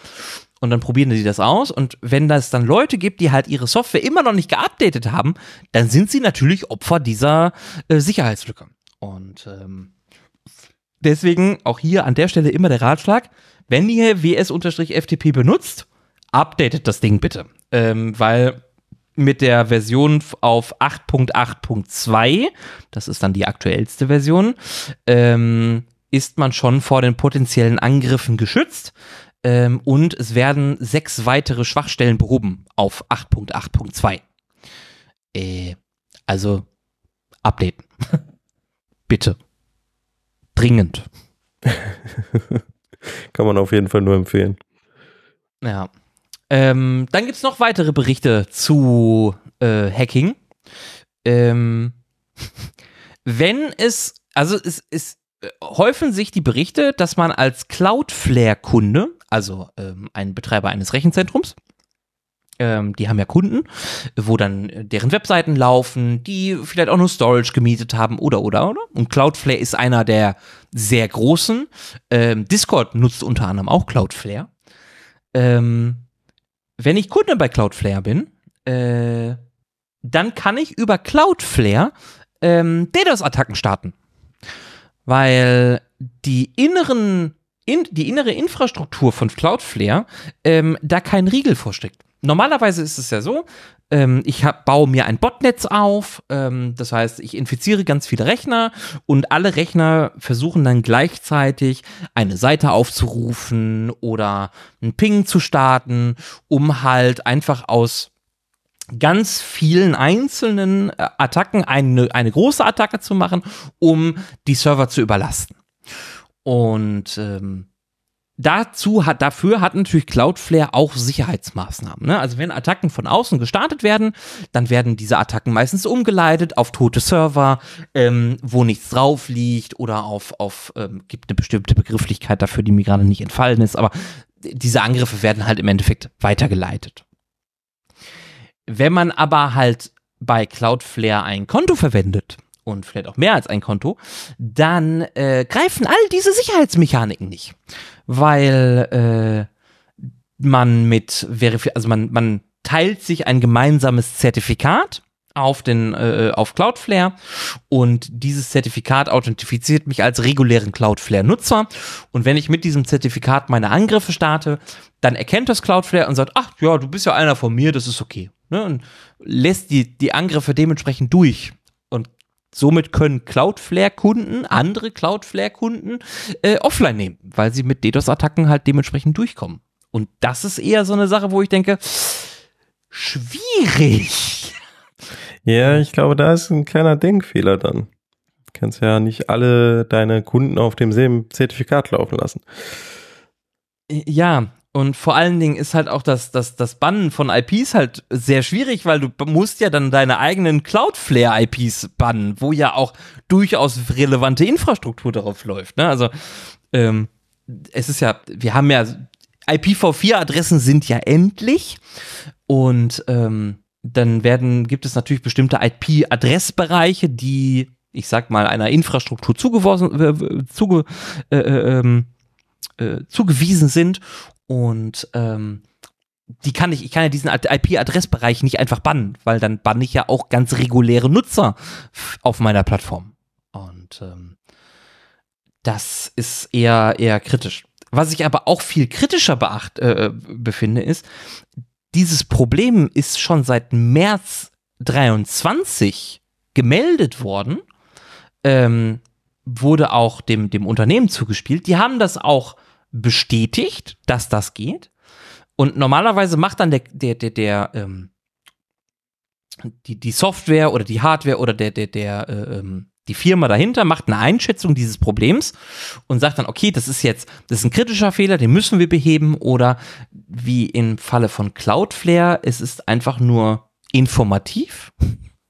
Und dann probieren sie das aus. Und wenn das dann Leute gibt, die halt ihre Software immer noch nicht geupdatet haben, dann sind sie natürlich Opfer dieser äh, Sicherheitslücke. Und ähm, deswegen auch hier an der Stelle immer der Ratschlag, wenn ihr WS-FTP benutzt, updatet das Ding bitte. Ähm, weil mit der Version auf 8.8.2, das ist dann die aktuellste Version, ähm, ist man schon vor den potenziellen Angriffen geschützt. Ähm, und es werden sechs weitere Schwachstellen behoben auf 8.8.2. Äh, also updaten. Bitte. Dringend. Kann man auf jeden Fall nur empfehlen. Ja. Ähm, dann gibt es noch weitere Berichte zu äh, Hacking. Ähm, wenn es, also es, es äh, häufen sich die Berichte, dass man als Cloudflare-Kunde, also ähm, ein Betreiber eines Rechenzentrums, ähm, die haben ja Kunden, wo dann deren Webseiten laufen, die vielleicht auch nur Storage gemietet haben oder oder oder. Und Cloudflare ist einer der sehr großen. Ähm, Discord nutzt unter anderem auch Cloudflare. Ähm, wenn ich Kunde bei Cloudflare bin, äh, dann kann ich über Cloudflare ähm, DDoS-Attacken starten. Weil die inneren, in, die innere Infrastruktur von Cloudflare ähm, da keinen Riegel vorsteckt. Normalerweise ist es ja so, ähm, ich hab, baue mir ein Botnetz auf, ähm, das heißt, ich infiziere ganz viele Rechner und alle Rechner versuchen dann gleichzeitig eine Seite aufzurufen oder einen Ping zu starten, um halt einfach aus ganz vielen einzelnen äh, Attacken eine, eine große Attacke zu machen, um die Server zu überlasten. Und ähm, dazu hat, dafür hat natürlich Cloudflare auch Sicherheitsmaßnahmen. Ne? Also wenn Attacken von außen gestartet werden, dann werden diese Attacken meistens umgeleitet auf tote Server, ähm, wo nichts drauf liegt oder auf, auf ähm, gibt eine bestimmte Begrifflichkeit dafür, die mir gerade nicht entfallen ist, aber diese Angriffe werden halt im Endeffekt weitergeleitet. Wenn man aber halt bei Cloudflare ein Konto verwendet und vielleicht auch mehr als ein Konto, dann äh, greifen all diese Sicherheitsmechaniken nicht, weil äh, man mit Verifi also man man teilt sich ein gemeinsames Zertifikat auf den äh, auf Cloudflare und dieses Zertifikat authentifiziert mich als regulären Cloudflare Nutzer und wenn ich mit diesem Zertifikat meine Angriffe starte, dann erkennt das Cloudflare und sagt, ach ja, du bist ja einer von mir, das ist okay. Ne? Und lässt die, die Angriffe dementsprechend durch. Somit können Cloudflare-Kunden, andere Cloudflare-Kunden äh, offline nehmen, weil sie mit DDoS-Attacken halt dementsprechend durchkommen. Und das ist eher so eine Sache, wo ich denke, schwierig. Ja, ich glaube, da ist ein kleiner Denkfehler dann. Du kannst ja nicht alle deine Kunden auf demselben Zertifikat laufen lassen. Ja, und vor allen Dingen ist halt auch das, das, das Bannen von IPs halt sehr schwierig, weil du musst ja dann deine eigenen Cloudflare-IPs bannen, wo ja auch durchaus relevante Infrastruktur darauf läuft. Ne? Also ähm, es ist ja, wir haben ja, IPv4-Adressen sind ja endlich und ähm, dann werden, gibt es natürlich bestimmte IP-Adressbereiche, die, ich sag mal, einer Infrastruktur zugeworfen, äh, zuge, äh, äh, ähm, äh, zugewiesen sind und ähm, die kann ich, ich kann ja diesen IP-Adressbereich nicht einfach bannen, weil dann banne ich ja auch ganz reguläre Nutzer auf meiner Plattform. Und ähm, das ist eher, eher kritisch. Was ich aber auch viel kritischer beacht, äh, befinde, ist, dieses Problem ist schon seit März 23 gemeldet worden, ähm, wurde auch dem, dem Unternehmen zugespielt. Die haben das auch bestätigt, dass das geht. Und normalerweise macht dann der, der, der, der, ähm, die, die Software oder die Hardware oder der, der, der, äh, ähm, die Firma dahinter macht eine Einschätzung dieses Problems und sagt dann, okay, das ist jetzt, das ist ein kritischer Fehler, den müssen wir beheben oder wie im Falle von Cloudflare, es ist einfach nur informativ.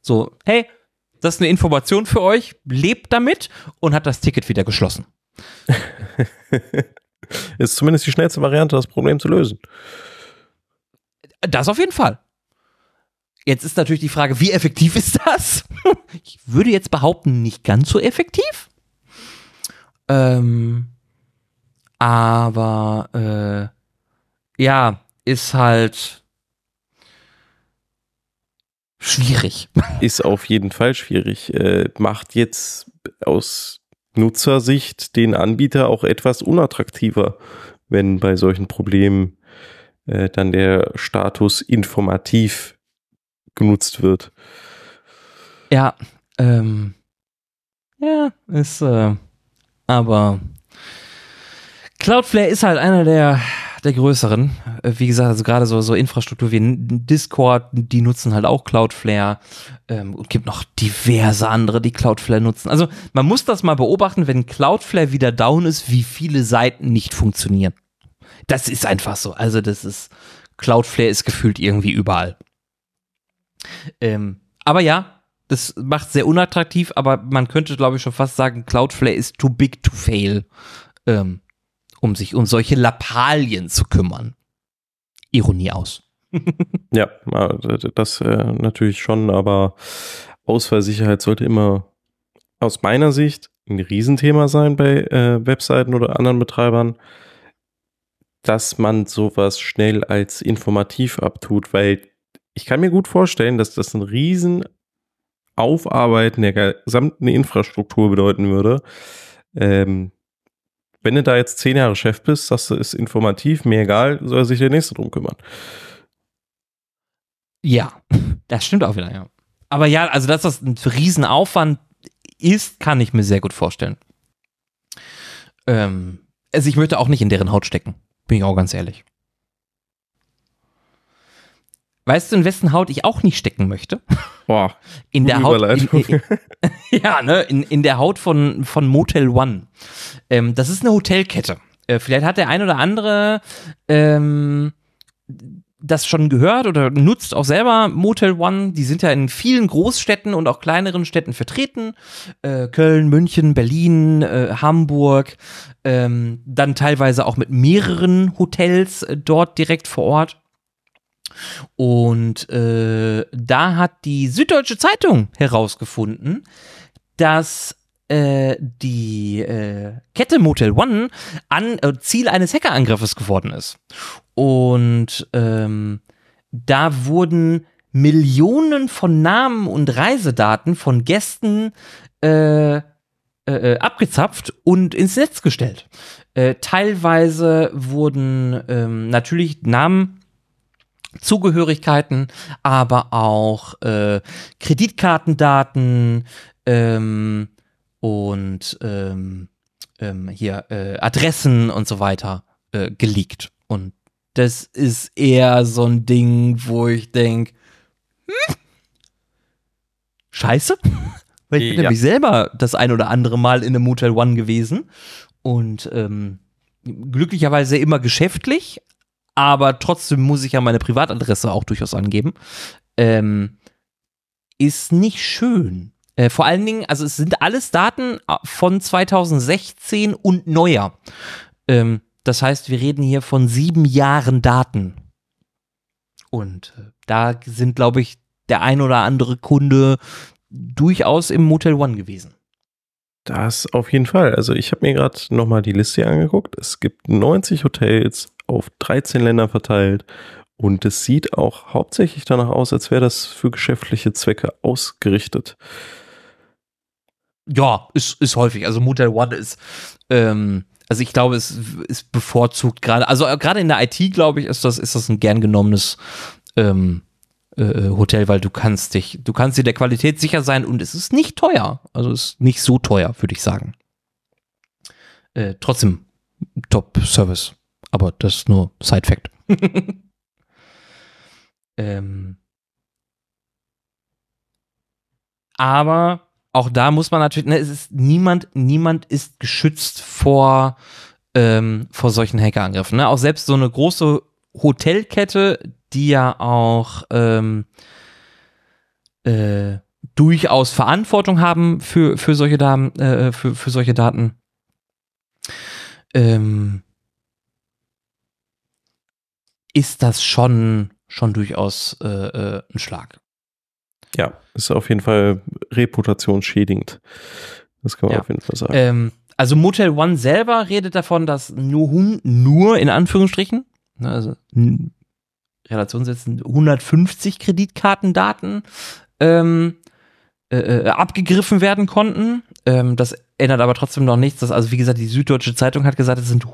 So, hey, das ist eine Information für euch, lebt damit und hat das Ticket wieder geschlossen. Ist zumindest die schnellste Variante, das Problem zu lösen. Das auf jeden Fall. Jetzt ist natürlich die Frage, wie effektiv ist das? Ich würde jetzt behaupten, nicht ganz so effektiv. Ähm, aber äh, ja, ist halt schwierig. Ist auf jeden Fall schwierig. Äh, macht jetzt aus Nutzersicht den Anbieter auch etwas unattraktiver, wenn bei solchen Problemen äh, dann der Status informativ genutzt wird. Ja, ähm, ja, ist, äh, aber Cloudflare ist halt einer der, der größeren. Äh, wie gesagt, also gerade so, so Infrastruktur wie Discord, die nutzen halt auch Cloudflare. Ähm, und gibt noch diverse andere, die Cloudflare nutzen. Also man muss das mal beobachten, wenn Cloudflare wieder down ist, wie viele Seiten nicht funktionieren. Das ist einfach so. Also das ist, Cloudflare ist gefühlt irgendwie überall. Ähm, aber ja, das macht sehr unattraktiv, aber man könnte, glaube ich, schon fast sagen, Cloudflare ist too big to fail, ähm, um sich um solche Lappalien zu kümmern. Ironie aus. ja, das äh, natürlich schon, aber Ausfallsicherheit sollte immer aus meiner Sicht ein Riesenthema sein bei äh, Webseiten oder anderen Betreibern dass man sowas schnell als informativ abtut, weil ich kann mir gut vorstellen, dass das ein riesen Aufarbeiten der gesamten Infrastruktur bedeuten würde. Ähm, wenn du da jetzt zehn Jahre Chef bist, du, ist informativ, mir egal, soll sich der Nächste drum kümmern. Ja, das stimmt auch wieder, ja. Aber ja, also dass das ein Riesenaufwand ist, kann ich mir sehr gut vorstellen. Ähm, also ich möchte auch nicht in deren Haut stecken. Bin ich auch ganz ehrlich. Weißt du, in wessen Haut ich auch nicht stecken möchte? Boah. In der Haut. In, in, ja, ne, in, in der Haut von, von Motel One. Ähm, das ist eine Hotelkette. Äh, vielleicht hat der ein oder andere ähm, das schon gehört oder nutzt auch selber Motel One. Die sind ja in vielen Großstädten und auch kleineren Städten vertreten. Äh, Köln, München, Berlin, äh, Hamburg. Ähm, dann teilweise auch mit mehreren Hotels äh, dort direkt vor Ort. Und äh, da hat die Süddeutsche Zeitung herausgefunden, dass äh, die äh, Kette Motel One an äh, Ziel eines Hackerangriffes geworden ist. Und ähm, da wurden Millionen von Namen und Reisedaten von Gästen äh, äh, abgezapft und ins Netz gestellt. Teilweise wurden ähm, natürlich Namen Zugehörigkeiten, aber auch äh, Kreditkartendaten, ähm, und ähm, ähm, hier äh, Adressen und so weiter äh, geleakt. Und das ist eher so ein Ding, wo ich denke, hm? Scheiße. Weil ich bin ja. nämlich selber das ein oder andere Mal in einem Motel One gewesen und ähm, glücklicherweise immer geschäftlich, aber trotzdem muss ich ja meine Privatadresse auch durchaus angeben. Ähm, ist nicht schön. Äh, vor allen Dingen, also es sind alles Daten äh, von 2016 und neuer. Ähm, das heißt, wir reden hier von sieben Jahren Daten. Und äh, da sind, glaube ich, der ein oder andere Kunde durchaus im Motel One gewesen. Das auf jeden Fall. Also ich habe mir gerade nochmal die Liste angeguckt. Es gibt 90 Hotels auf 13 Länder verteilt und es sieht auch hauptsächlich danach aus, als wäre das für geschäftliche Zwecke ausgerichtet. Ja, ist, ist häufig. Also Motel One ist, ähm, also ich glaube, es ist bevorzugt gerade, also äh, gerade in der IT, glaube ich, ist das, ist das ein gern genommenes ähm, äh, Hotel, weil du kannst dich, du kannst dir der Qualität sicher sein und es ist nicht teuer. Also es ist nicht so teuer, würde ich sagen. Äh, trotzdem Top-Service. Aber das ist nur Side-Fact. ähm, aber auch da muss man natürlich, ne, es ist niemand, niemand ist geschützt vor, ähm, vor solchen Hackerangriffen. Ne? Auch selbst so eine große Hotelkette, die ja auch ähm, äh, durchaus Verantwortung haben für, für solche Daten, äh, für, für solche Daten. Ähm, ist das schon, schon durchaus äh, äh, ein Schlag. Ja, ist auf jeden Fall reputationsschädigend. Das kann man ja. auf jeden Fall sagen. Ähm, also Motel One selber redet davon, dass nur, nur in Anführungsstrichen, ne, also Relation setzen, 150 Kreditkartendaten ähm, äh, äh, abgegriffen werden konnten. Ähm, das ändert aber trotzdem noch nichts. Dass, also wie gesagt, die Süddeutsche Zeitung hat gesagt, es sind,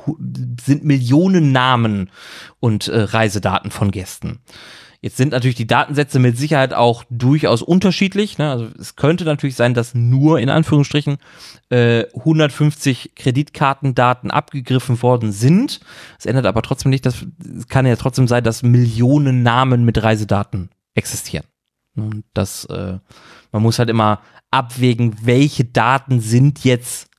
sind Millionen Namen und äh, Reisedaten von Gästen. Jetzt sind natürlich die Datensätze mit Sicherheit auch durchaus unterschiedlich. Ne? Also es könnte natürlich sein, dass nur in Anführungsstrichen äh, 150 Kreditkartendaten abgegriffen worden sind. Es ändert aber trotzdem nicht, dass es kann ja trotzdem sein, dass Millionen Namen mit Reisedaten existieren. Und das, äh, man muss halt immer abwägen, welche Daten sind jetzt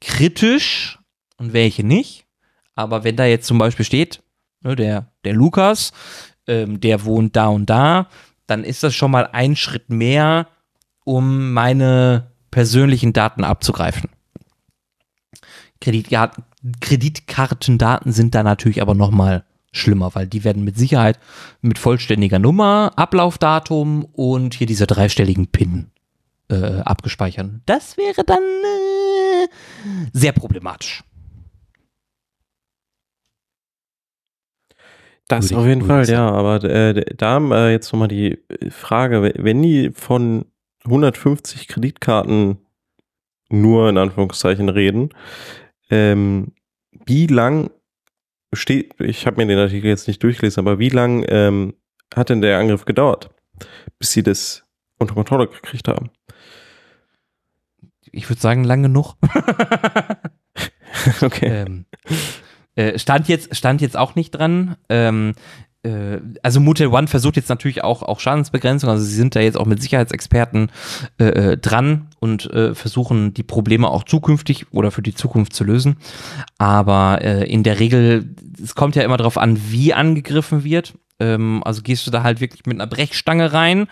kritisch und welche nicht. Aber wenn da jetzt zum Beispiel steht, ne, der, der Lukas ähm, der wohnt da und da, dann ist das schon mal ein Schritt mehr, um meine persönlichen Daten abzugreifen. Kreditkart Kreditkartendaten sind da natürlich aber noch mal schlimmer, weil die werden mit Sicherheit mit vollständiger Nummer, Ablaufdatum und hier dieser dreistelligen PIN äh, abgespeichert. Das wäre dann äh, sehr problematisch. Das auf jeden Fall, ja. Aber äh, da äh, jetzt nochmal die Frage, wenn die von 150 Kreditkarten nur in Anführungszeichen reden, ähm, wie lang steht, ich habe mir den Artikel jetzt nicht durchgelesen, aber wie lang ähm, hat denn der Angriff gedauert, bis sie das unter Kontrolle gekriegt haben? Ich würde sagen, lang genug. okay. Ähm, äh, stand, jetzt, stand jetzt auch nicht dran. Ähm, äh, also Motel One versucht jetzt natürlich auch, auch Schadensbegrenzung, also sie sind da jetzt auch mit Sicherheitsexperten äh, äh, dran und äh, versuchen die Probleme auch zukünftig oder für die Zukunft zu lösen. Aber äh, in der Regel, es kommt ja immer darauf an, wie angegriffen wird. Ähm, also gehst du da halt wirklich mit einer Brechstange rein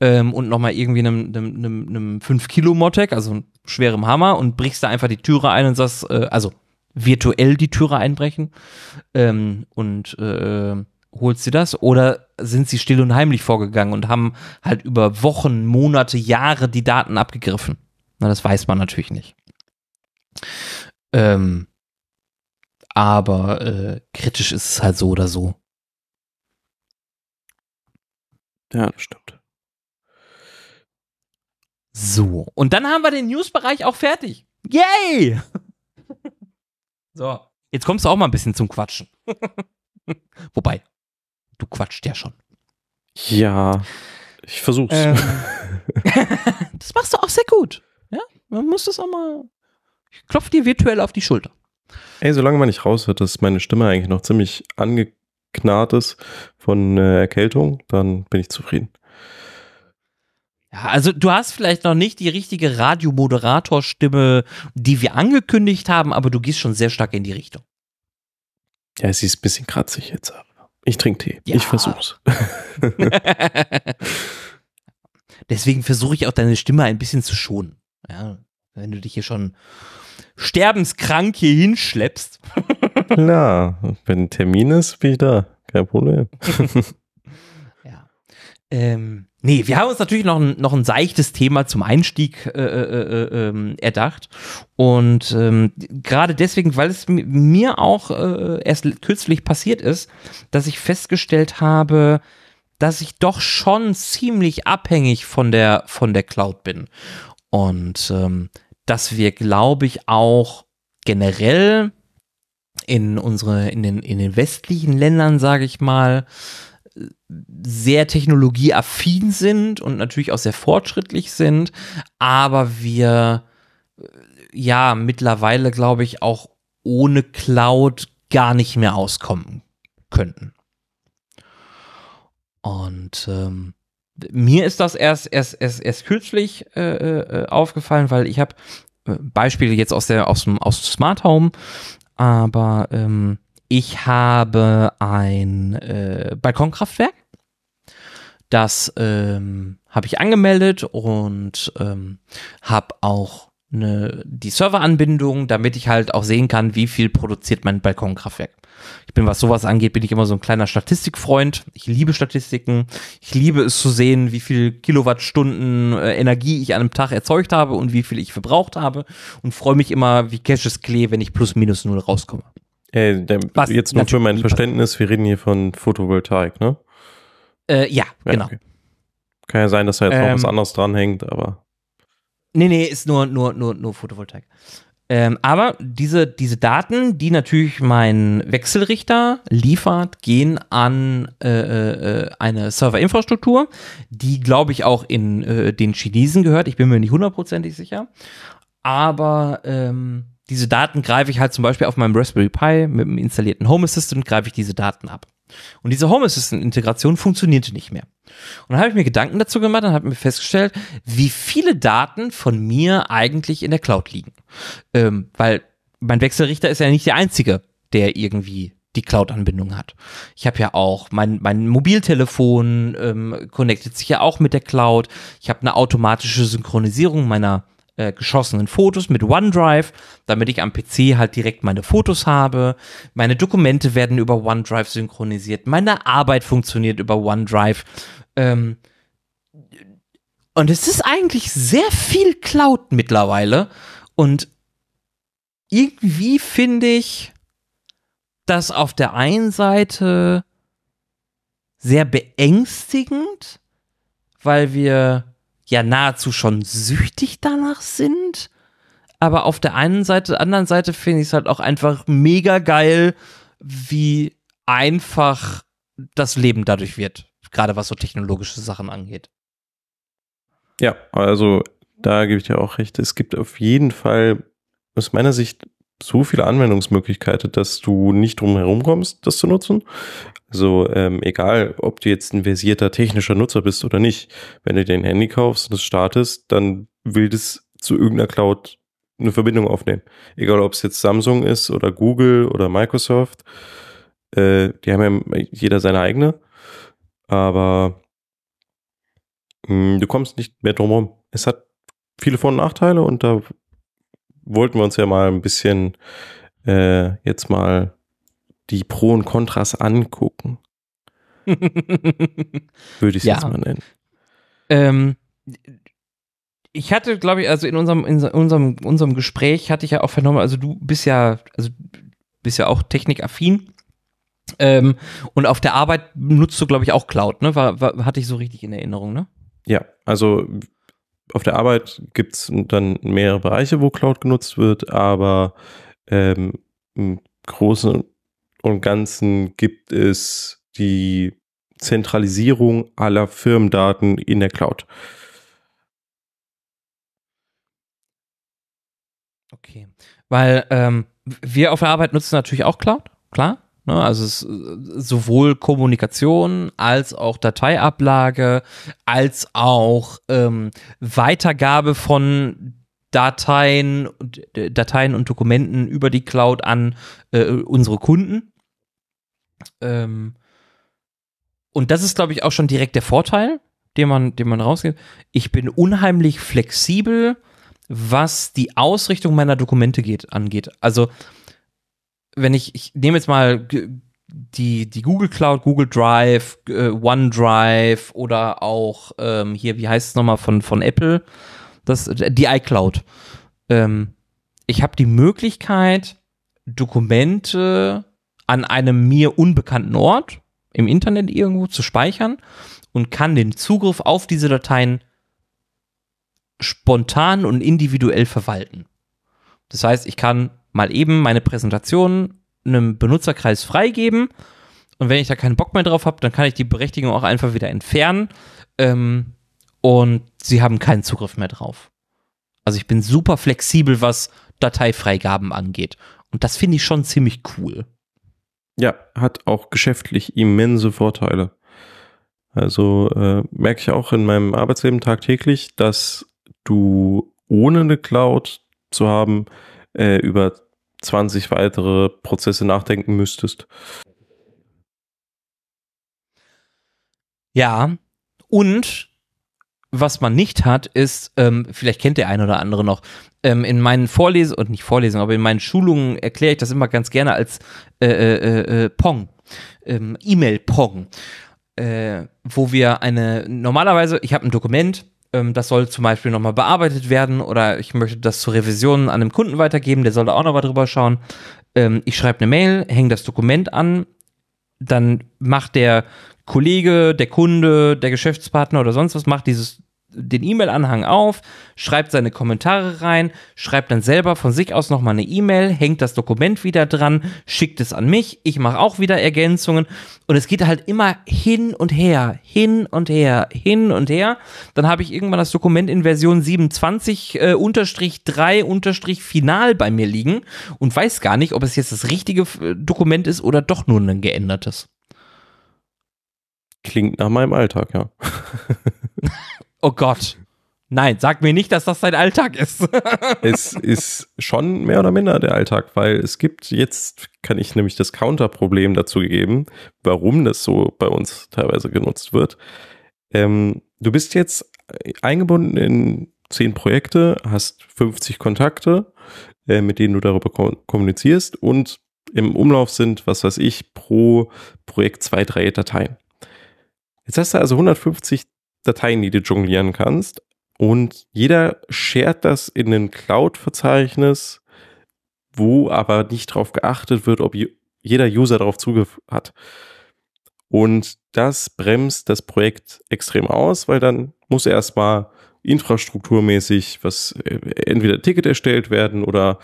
ähm, und nochmal irgendwie einem, einem, einem, einem 5-Kilo-Motec, also schwerem Hammer und brichst da einfach die Türe ein und sagst, äh, also virtuell die Türe einbrechen ähm, und holt sie das oder sind sie still und heimlich vorgegangen und haben halt über Wochen, Monate, Jahre die Daten abgegriffen? Na, das weiß man natürlich nicht. Ähm, aber äh, kritisch ist es halt so oder so. Ja, das stimmt. So, und dann haben wir den Newsbereich auch fertig. Yay! So, jetzt kommst du auch mal ein bisschen zum Quatschen. Wobei, du quatscht ja schon. Ja, ich versuch's. Ähm, das machst du auch sehr gut. Ja, man muss das auch mal. Ich klopf dir virtuell auf die Schulter. Ey, solange man nicht raushört, dass meine Stimme eigentlich noch ziemlich angeknarrt ist von äh, Erkältung, dann bin ich zufrieden. Ja, also du hast vielleicht noch nicht die richtige Radiomoderatorstimme, die wir angekündigt haben, aber du gehst schon sehr stark in die Richtung. Ja, sie ist ein bisschen kratzig jetzt. Ich trinke Tee. Ja. Ich versuch's. Deswegen versuche ich auch deine Stimme ein bisschen zu schonen. Ja, wenn du dich hier schon sterbenskrank hier hinschleppst. Klar, wenn ein Termin ist, bin ich da. Kein Problem. ja. Ähm, Nee, wir haben uns natürlich noch ein, noch ein seichtes Thema zum Einstieg äh, äh, äh, ähm, erdacht. Und ähm, gerade deswegen, weil es mir auch äh, erst kürzlich passiert ist, dass ich festgestellt habe, dass ich doch schon ziemlich abhängig von der, von der Cloud bin. Und ähm, dass wir, glaube ich, auch generell in unsere, in den, in den westlichen Ländern, sage ich mal, sehr technologieaffin sind und natürlich auch sehr fortschrittlich sind, aber wir ja mittlerweile, glaube ich, auch ohne Cloud gar nicht mehr auskommen könnten. Und ähm, mir ist das erst erst erst, erst kürzlich äh, äh, aufgefallen, weil ich habe äh, Beispiele jetzt aus der aus dem aus Smart Home, aber ähm, ich habe ein äh, Balkonkraftwerk. Das ähm, habe ich angemeldet und ähm, habe auch eine, die Serveranbindung, damit ich halt auch sehen kann, wie viel produziert mein Balkonkraftwerk. Ich bin, was sowas angeht, bin ich immer so ein kleiner Statistikfreund. Ich liebe Statistiken. Ich liebe es zu sehen, wie viel Kilowattstunden äh, Energie ich an einem Tag erzeugt habe und wie viel ich verbraucht habe und freue mich immer wie Caches Klee, wenn ich plus minus null rauskomme. Äh, der, Was jetzt nur für mein Verständnis, wir reden hier von Photovoltaik, ne? Äh, ja, ja, genau. Okay. Kann ja sein, dass da jetzt ähm, noch was ähm, anderes dranhängt, aber Nee, nee, ist nur, nur, nur, nur Photovoltaik. Ähm, aber diese, diese Daten, die natürlich mein Wechselrichter liefert, gehen an äh, äh, eine Serverinfrastruktur, die, glaube ich, auch in äh, den Chinesen gehört. Ich bin mir nicht hundertprozentig sicher. Aber ähm, diese Daten greife ich halt zum Beispiel auf meinem Raspberry Pi mit dem installierten Home Assistant, greife ich diese Daten ab. Und diese Home Assistant-Integration funktionierte nicht mehr. Und dann habe ich mir Gedanken dazu gemacht und habe mir festgestellt, wie viele Daten von mir eigentlich in der Cloud liegen. Ähm, weil mein Wechselrichter ist ja nicht der einzige, der irgendwie die Cloud-Anbindung hat. Ich habe ja auch mein, mein Mobiltelefon ähm, connectet sich ja auch mit der Cloud. Ich habe eine automatische Synchronisierung meiner äh, geschossenen Fotos mit OneDrive, damit ich am PC halt direkt meine Fotos habe. Meine Dokumente werden über OneDrive synchronisiert. Meine Arbeit funktioniert über OneDrive. Ähm, und es ist eigentlich sehr viel Cloud mittlerweile. Und irgendwie finde ich das auf der einen Seite sehr beängstigend, weil wir ja nahezu schon süchtig danach sind. Aber auf der einen Seite, anderen Seite finde ich es halt auch einfach mega geil, wie einfach das Leben dadurch wird. Gerade was so technologische Sachen angeht. Ja, also da gebe ich dir auch recht. Es gibt auf jeden Fall aus meiner Sicht so viele Anwendungsmöglichkeiten, dass du nicht drum herum kommst, das zu nutzen. Also ähm, egal, ob du jetzt ein versierter technischer Nutzer bist oder nicht, wenn du dir ein Handy kaufst und es startest, dann will das zu irgendeiner Cloud eine Verbindung aufnehmen. Egal, ob es jetzt Samsung ist oder Google oder Microsoft. Äh, die haben ja jeder seine eigene. Aber mh, hm, du kommst nicht mehr drum herum. Es hat viele Vor- und Nachteile und da wollten wir uns ja mal ein bisschen äh, jetzt mal die Pro und Kontras angucken. Würde ich es ja. jetzt mal nennen. Ähm, ich hatte, glaube ich, also in unserem, in unserem, unserem Gespräch hatte ich ja auch vernommen, also du bist ja, also bist ja auch technikaffin. Ähm, und auf der Arbeit nutzt du, glaube ich, auch Cloud, ne? War, war, hatte ich so richtig in Erinnerung, ne? Ja, also auf der Arbeit gibt es dann mehrere Bereiche, wo Cloud genutzt wird, aber ähm, im Großen und Ganzen gibt es die Zentralisierung aller Firmendaten in der Cloud. Okay, weil ähm, wir auf der Arbeit nutzen natürlich auch Cloud, klar. Ne? Also es, sowohl Kommunikation als auch Dateiablage, als auch ähm, Weitergabe von Dateien, Dateien und Dokumenten über die Cloud an äh, unsere Kunden. Ähm, und das ist, glaube ich, auch schon direkt der Vorteil, den man, den man rausgeht. Ich bin unheimlich flexibel, was die Ausrichtung meiner Dokumente geht, angeht. Also wenn ich, ich nehme jetzt mal die, die Google Cloud, Google Drive, äh, OneDrive oder auch ähm, hier, wie heißt es nochmal von, von Apple, das, die iCloud. Ähm, ich habe die Möglichkeit, Dokumente an einem mir unbekannten Ort im Internet irgendwo zu speichern und kann den Zugriff auf diese Dateien spontan und individuell verwalten. Das heißt, ich kann mal eben meine Präsentation einem Benutzerkreis freigeben. Und wenn ich da keinen Bock mehr drauf habe, dann kann ich die Berechtigung auch einfach wieder entfernen. Ähm, und sie haben keinen Zugriff mehr drauf. Also ich bin super flexibel, was Dateifreigaben angeht. Und das finde ich schon ziemlich cool. Ja, hat auch geschäftlich immense Vorteile. Also äh, merke ich auch in meinem Arbeitsleben tagtäglich, dass du ohne eine Cloud zu haben äh, über 20 weitere Prozesse nachdenken müsstest. Ja, und was man nicht hat, ist, ähm, vielleicht kennt der eine oder andere noch, ähm, in meinen Vorlesungen, und nicht Vorlesungen, aber in meinen Schulungen erkläre ich das immer ganz gerne als äh, äh, äh, Pong, ähm, E-Mail-Pong, äh, wo wir eine, normalerweise, ich habe ein Dokument, ähm, das soll zum Beispiel nochmal bearbeitet werden oder ich möchte das zur Revision an einem Kunden weitergeben, der soll da auch nochmal drüber schauen. Ähm, ich schreibe eine Mail, hänge das Dokument an, dann macht der Kollege, der Kunde, der Geschäftspartner oder sonst was, macht dieses den E-Mail-Anhang auf, schreibt seine Kommentare rein, schreibt dann selber von sich aus nochmal eine E-Mail, hängt das Dokument wieder dran, schickt es an mich, ich mache auch wieder Ergänzungen und es geht halt immer hin und her, hin und her, hin und her. Dann habe ich irgendwann das Dokument in Version 27 äh, unterstrich 3 unterstrich final bei mir liegen und weiß gar nicht, ob es jetzt das richtige äh, Dokument ist oder doch nur ein geändertes. Klingt nach meinem Alltag, ja. Oh Gott. Nein, sag mir nicht, dass das dein Alltag ist. es ist schon mehr oder minder der Alltag, weil es gibt jetzt, kann ich nämlich das Counterproblem dazu geben, warum das so bei uns teilweise genutzt wird. Ähm, du bist jetzt eingebunden in zehn Projekte, hast 50 Kontakte, äh, mit denen du darüber kommunizierst und im Umlauf sind, was weiß ich, pro Projekt zwei, drei Dateien. Jetzt hast du also 150 Dateien, die du jonglieren kannst. Und jeder shared das in ein Cloud-Verzeichnis, wo aber nicht darauf geachtet wird, ob jeder User darauf Zugriff hat. Und das bremst das Projekt extrem aus, weil dann muss erstmal infrastrukturmäßig was äh, entweder Ticket erstellt werden oder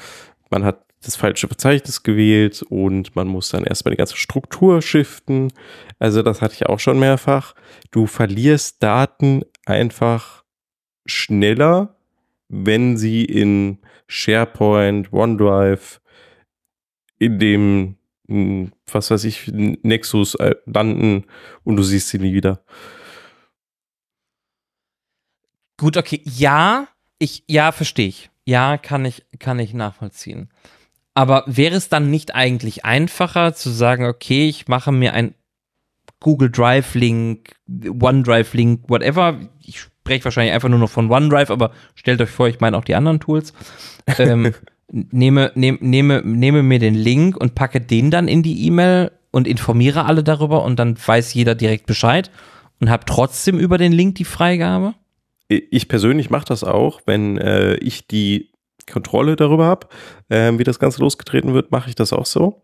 man hat das falsche Verzeichnis gewählt und man muss dann erstmal die ganze Struktur shiften. Also das hatte ich auch schon mehrfach. Du verlierst Daten einfach schneller, wenn sie in SharePoint, OneDrive, in dem, hm, was weiß ich, Nexus äh, landen und du siehst sie nie wieder. Gut, okay. Ja, ich, ja, verstehe ich. Ja, kann ich, kann ich nachvollziehen. Aber wäre es dann nicht eigentlich einfacher zu sagen, okay, ich mache mir ein Google Drive Link, OneDrive Link, whatever. Ich spreche wahrscheinlich einfach nur noch von OneDrive, aber stellt euch vor, ich meine auch die anderen Tools. Ähm, nehme, nehm, nehme, nehme mir den Link und packe den dann in die E-Mail und informiere alle darüber und dann weiß jeder direkt Bescheid und habe trotzdem über den Link die Freigabe? Ich persönlich mache das auch, wenn äh, ich die Kontrolle darüber habe, äh, wie das Ganze losgetreten wird, mache ich das auch so.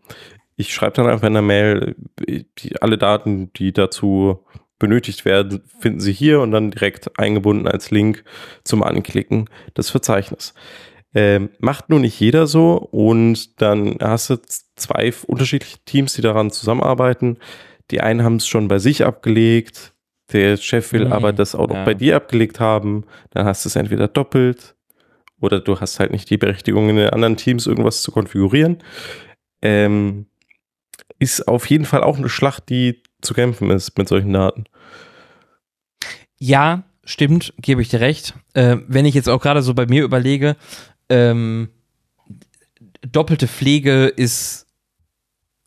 Ich schreibe dann einfach in der Mail, die, alle Daten, die dazu benötigt werden, finden Sie hier und dann direkt eingebunden als Link zum Anklicken des Verzeichnisses. Ähm, macht nur nicht jeder so und dann hast du zwei unterschiedliche Teams, die daran zusammenarbeiten. Die einen haben es schon bei sich abgelegt, der Chef will nee, aber das auch noch ja. bei dir abgelegt haben. Dann hast du es entweder doppelt oder du hast halt nicht die Berechtigung, in den anderen Teams irgendwas zu konfigurieren. Ähm, ist auf jeden Fall auch eine Schlacht, die zu kämpfen ist mit solchen Daten. Ja, stimmt, gebe ich dir recht. Äh, wenn ich jetzt auch gerade so bei mir überlege, ähm, doppelte Pflege ist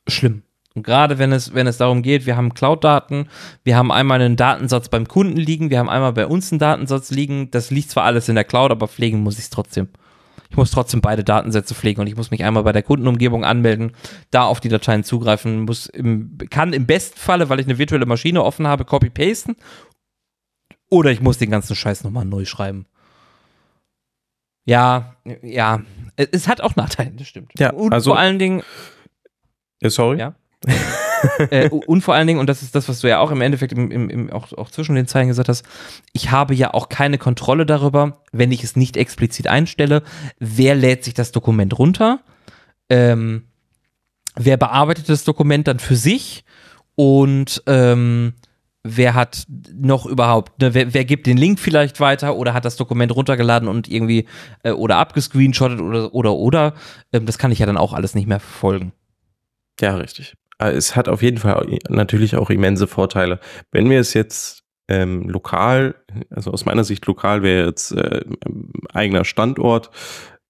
schlimm. Und gerade wenn es, wenn es darum geht, wir haben Cloud-Daten, wir haben einmal einen Datensatz beim Kunden liegen, wir haben einmal bei uns einen Datensatz liegen. Das liegt zwar alles in der Cloud, aber pflegen muss ich es trotzdem. Ich muss trotzdem beide Datensätze pflegen und ich muss mich einmal bei der Kundenumgebung anmelden, da auf die Dateien zugreifen, muss im, kann im besten Falle, weil ich eine virtuelle Maschine offen habe, copy-pasten. Oder ich muss den ganzen Scheiß nochmal neu schreiben. Ja, ja. Es hat auch Nachteile, das stimmt. Ja, und also, vor allen Dingen. Ja, sorry. Ja. Äh, und vor allen Dingen, und das ist das, was du ja auch im Endeffekt im, im, im, auch, auch zwischen den Zeilen gesagt hast, ich habe ja auch keine Kontrolle darüber, wenn ich es nicht explizit einstelle, wer lädt sich das Dokument runter, ähm, wer bearbeitet das Dokument dann für sich und ähm, wer hat noch überhaupt, ne, wer, wer, gibt den Link vielleicht weiter oder hat das Dokument runtergeladen und irgendwie äh, oder abgescreenshottet oder oder oder, ähm, das kann ich ja dann auch alles nicht mehr verfolgen. Ja, richtig. Äh, es hat auf jeden Fall natürlich auch immense Vorteile. Wenn wir es jetzt ähm, lokal, also aus meiner Sicht lokal wäre jetzt äh, eigener Standort,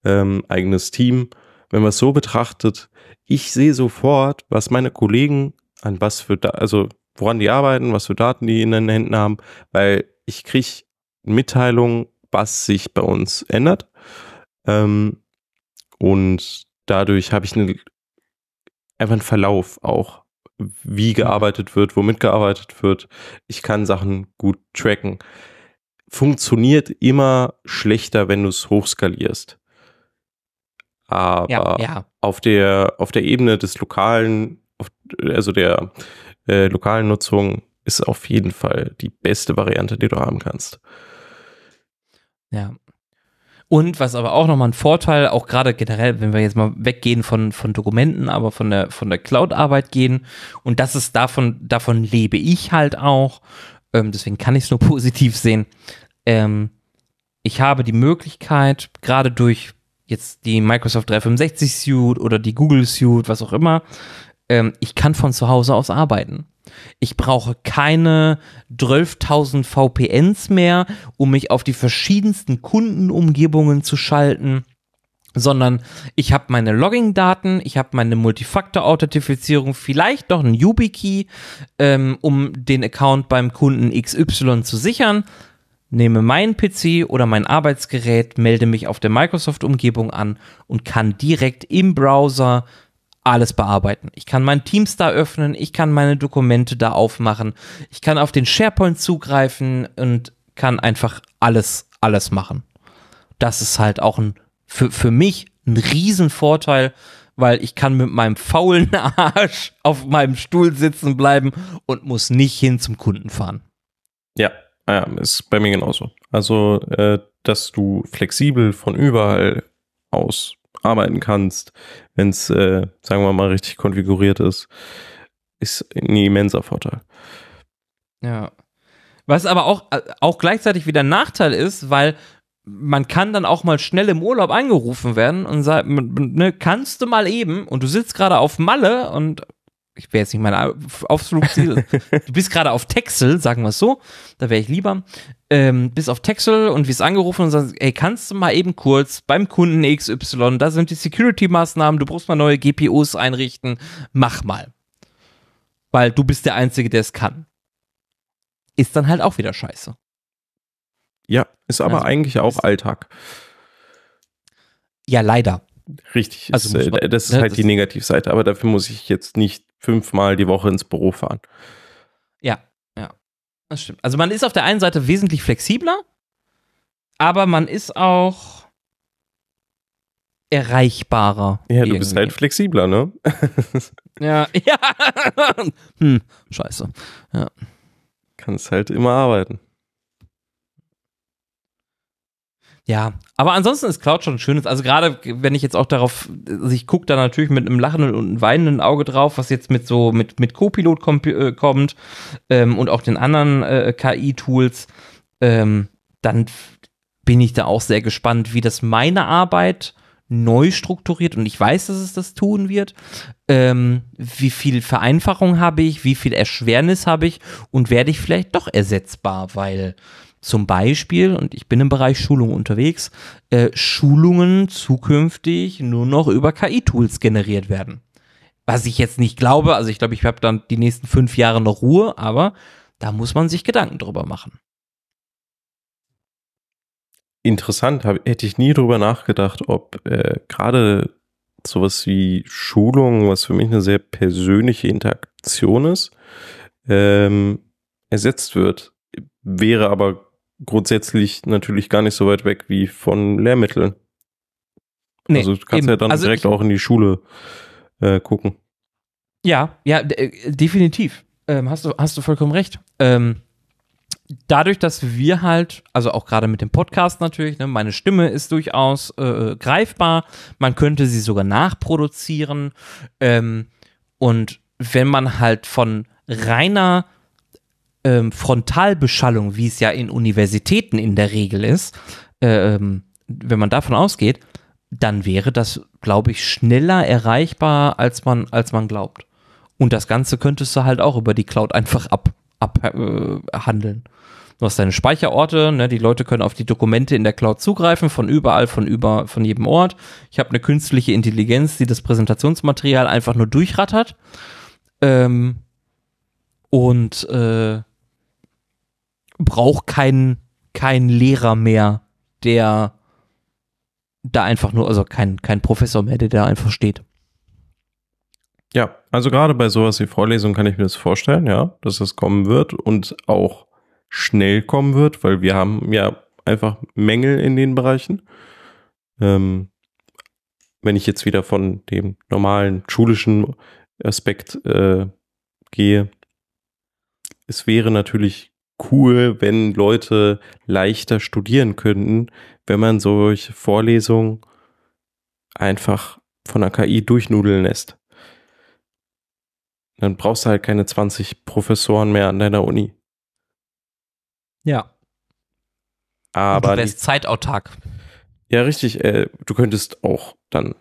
ähm, eigenes Team, wenn man es so betrachtet, ich sehe sofort, was meine Kollegen an was für, da also woran die arbeiten, was für Daten die in den Händen haben, weil ich kriege Mitteilungen, was sich bei uns ändert. Ähm, und dadurch habe ich eine einfach ein Verlauf auch, wie mhm. gearbeitet wird, womit gearbeitet wird. Ich kann Sachen gut tracken. Funktioniert immer schlechter, wenn du es hochskalierst. Aber ja, ja. auf der auf der Ebene des lokalen, also der äh, lokalen Nutzung, ist auf jeden Fall die beste Variante, die du haben kannst. Ja. Und was aber auch nochmal ein Vorteil, auch gerade generell, wenn wir jetzt mal weggehen von, von Dokumenten, aber von der, von der Cloud-Arbeit gehen, und das ist davon, davon lebe ich halt auch, ähm, deswegen kann ich es nur positiv sehen. Ähm, ich habe die Möglichkeit, gerade durch jetzt die Microsoft 365 Suite oder die Google Suite, was auch immer, ähm, ich kann von zu Hause aus arbeiten. Ich brauche keine 12.000 VPNs mehr, um mich auf die verschiedensten Kundenumgebungen zu schalten sondern ich habe meine Logging-Daten, ich habe meine Multifaktor-Authentifizierung, vielleicht noch einen YubiKey, ähm, um den Account beim Kunden XY zu sichern, nehme meinen PC oder mein Arbeitsgerät, melde mich auf der Microsoft-Umgebung an und kann direkt im Browser alles bearbeiten. Ich kann mein Teams da öffnen, ich kann meine Dokumente da aufmachen, ich kann auf den SharePoint zugreifen und kann einfach alles, alles machen. Das ist halt auch ein, für, für mich ein Riesenvorteil, weil ich kann mit meinem faulen Arsch auf meinem Stuhl sitzen bleiben und muss nicht hin zum Kunden fahren. Ja, ja ist bei mir genauso. Also, äh, dass du flexibel von überall aus arbeiten kannst, wenn es, äh, sagen wir mal, richtig konfiguriert ist, ist ein immenser Vorteil. Ja. Was aber auch, äh, auch gleichzeitig wieder ein Nachteil ist, weil man kann dann auch mal schnell im Urlaub angerufen werden und sagt, ne, kannst du mal eben und du sitzt gerade auf Malle und ich wäre jetzt nicht mein Ausflugsziel, du bist gerade auf Texel, sagen wir es so, da wäre ich lieber, ähm, bist auf Texel und wirst angerufen und sagst, ey, kannst du mal eben kurz beim Kunden XY, da sind die Security-Maßnahmen, du brauchst mal neue GPUs einrichten, mach mal. Weil du bist der Einzige, der es kann. Ist dann halt auch wieder scheiße. Ja, ist aber also, eigentlich auch Alltag. Ja, leider. Richtig, also ist, man, das ist ne, halt das die Negativseite, aber dafür muss ich jetzt nicht fünfmal die Woche ins Büro fahren. Ja, ja, das stimmt. Also man ist auf der einen Seite wesentlich flexibler, aber man ist auch erreichbarer. Ja, irgendwie. du bist halt flexibler, ne? ja, ja. hm, scheiße. Ja. Kannst halt immer arbeiten. Ja, aber ansonsten ist Cloud schon ein schönes. Also gerade wenn ich jetzt auch darauf, also ich gucke da natürlich mit einem lachenden und einem weinenden Auge drauf, was jetzt mit so mit mit Copilot kommt, äh, kommt ähm, und auch den anderen äh, KI-Tools, ähm, dann bin ich da auch sehr gespannt, wie das meine Arbeit neu strukturiert und ich weiß, dass es das tun wird. Ähm, wie viel Vereinfachung habe ich, wie viel Erschwernis habe ich und werde ich vielleicht doch ersetzbar, weil zum Beispiel, und ich bin im Bereich Schulung unterwegs, äh, Schulungen zukünftig nur noch über KI-Tools generiert werden. Was ich jetzt nicht glaube, also ich glaube, ich habe dann die nächsten fünf Jahre noch Ruhe, aber da muss man sich Gedanken drüber machen. Interessant, hab, hätte ich nie drüber nachgedacht, ob äh, gerade sowas wie Schulung, was für mich eine sehr persönliche Interaktion ist, ähm, ersetzt wird. Wäre aber grundsätzlich natürlich gar nicht so weit weg wie von Lehrmitteln. Nee, also du kannst eben. ja dann also direkt auch in die Schule äh, gucken. Ja, ja, äh, definitiv. Ähm, hast, du, hast du vollkommen recht. Ähm, dadurch, dass wir halt, also auch gerade mit dem Podcast natürlich, ne, meine Stimme ist durchaus äh, greifbar, man könnte sie sogar nachproduzieren. Ähm, und wenn man halt von reiner ähm, Frontalbeschallung, wie es ja in Universitäten in der Regel ist, ähm, wenn man davon ausgeht, dann wäre das, glaube ich, schneller erreichbar, als man, als man glaubt. Und das Ganze könntest du halt auch über die Cloud einfach abhandeln. Ab, äh, du hast deine Speicherorte, ne, die Leute können auf die Dokumente in der Cloud zugreifen, von überall, von über, von jedem Ort. Ich habe eine künstliche Intelligenz, die das Präsentationsmaterial einfach nur durchrattert. Ähm, und äh, braucht keinen kein Lehrer mehr, der da einfach nur, also kein, kein Professor mehr, der da einfach steht. Ja, also gerade bei sowas wie Vorlesungen kann ich mir das vorstellen, ja, dass das kommen wird und auch schnell kommen wird, weil wir haben ja einfach Mängel in den Bereichen. Ähm, wenn ich jetzt wieder von dem normalen schulischen Aspekt äh, gehe, es wäre natürlich cool, wenn Leute leichter studieren könnten, wenn man solche Vorlesungen einfach von der KI durchnudeln lässt. Dann brauchst du halt keine 20 Professoren mehr an deiner Uni. Ja. Aber Und du wärst zeitautark. Ja, richtig. Äh, du könntest auch dann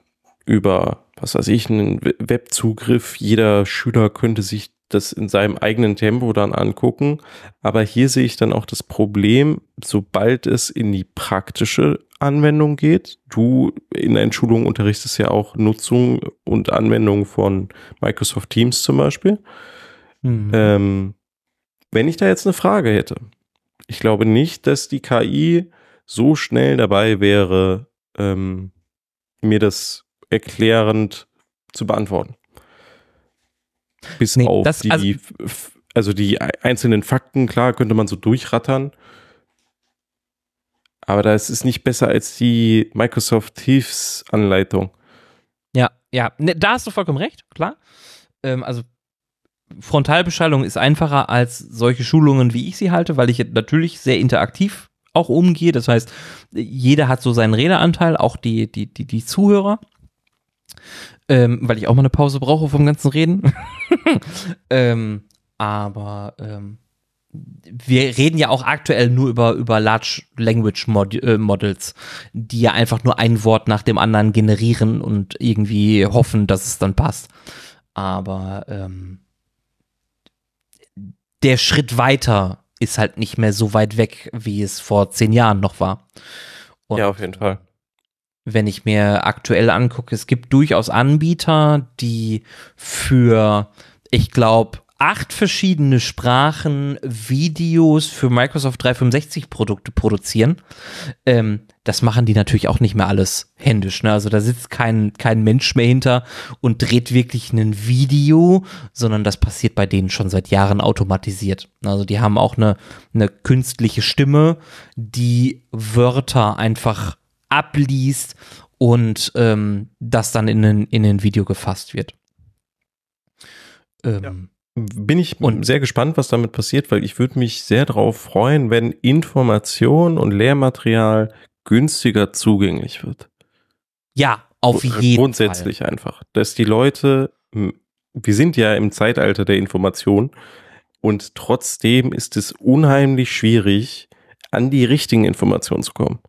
über, was weiß ich, einen Webzugriff, jeder Schüler könnte sich das in seinem eigenen Tempo dann angucken. Aber hier sehe ich dann auch das Problem, sobald es in die praktische Anwendung geht. Du in deinen Schulungen unterrichtest ja auch Nutzung und Anwendung von Microsoft Teams zum Beispiel. Mhm. Ähm, wenn ich da jetzt eine Frage hätte, ich glaube nicht, dass die KI so schnell dabei wäre, ähm, mir das erklärend zu beantworten. Bis nee, auf die, also, also die einzelnen Fakten, klar, könnte man so durchrattern. Aber das ist nicht besser als die Microsoft Thieves Anleitung. Ja, ja, ne, da hast du vollkommen recht, klar. Ähm, also Frontalbeschallung ist einfacher als solche Schulungen, wie ich sie halte, weil ich natürlich sehr interaktiv auch umgehe. Das heißt, jeder hat so seinen Redeanteil, auch die, die, die, die Zuhörer ähm, weil ich auch mal eine Pause brauche vom ganzen Reden. ähm, aber ähm, wir reden ja auch aktuell nur über, über Large Language Mod äh, Models, die ja einfach nur ein Wort nach dem anderen generieren und irgendwie hoffen, dass es dann passt. Aber ähm, der Schritt weiter ist halt nicht mehr so weit weg, wie es vor zehn Jahren noch war. Und ja, auf jeden Fall wenn ich mir aktuell angucke, es gibt durchaus Anbieter, die für, ich glaube, acht verschiedene Sprachen Videos für Microsoft 365 Produkte produzieren. Ähm, das machen die natürlich auch nicht mehr alles händisch. Ne? Also da sitzt kein, kein Mensch mehr hinter und dreht wirklich ein Video, sondern das passiert bei denen schon seit Jahren automatisiert. Also die haben auch eine, eine künstliche Stimme, die Wörter einfach abliest und ähm, das dann in ein, in ein Video gefasst wird. Ähm, ja. Bin ich und, sehr gespannt, was damit passiert, weil ich würde mich sehr darauf freuen, wenn Information und Lehrmaterial günstiger zugänglich wird. Ja, auf jeden Grundsätzlich Fall. einfach, dass die Leute, wir sind ja im Zeitalter der Information und trotzdem ist es unheimlich schwierig, an die richtigen Informationen zu kommen.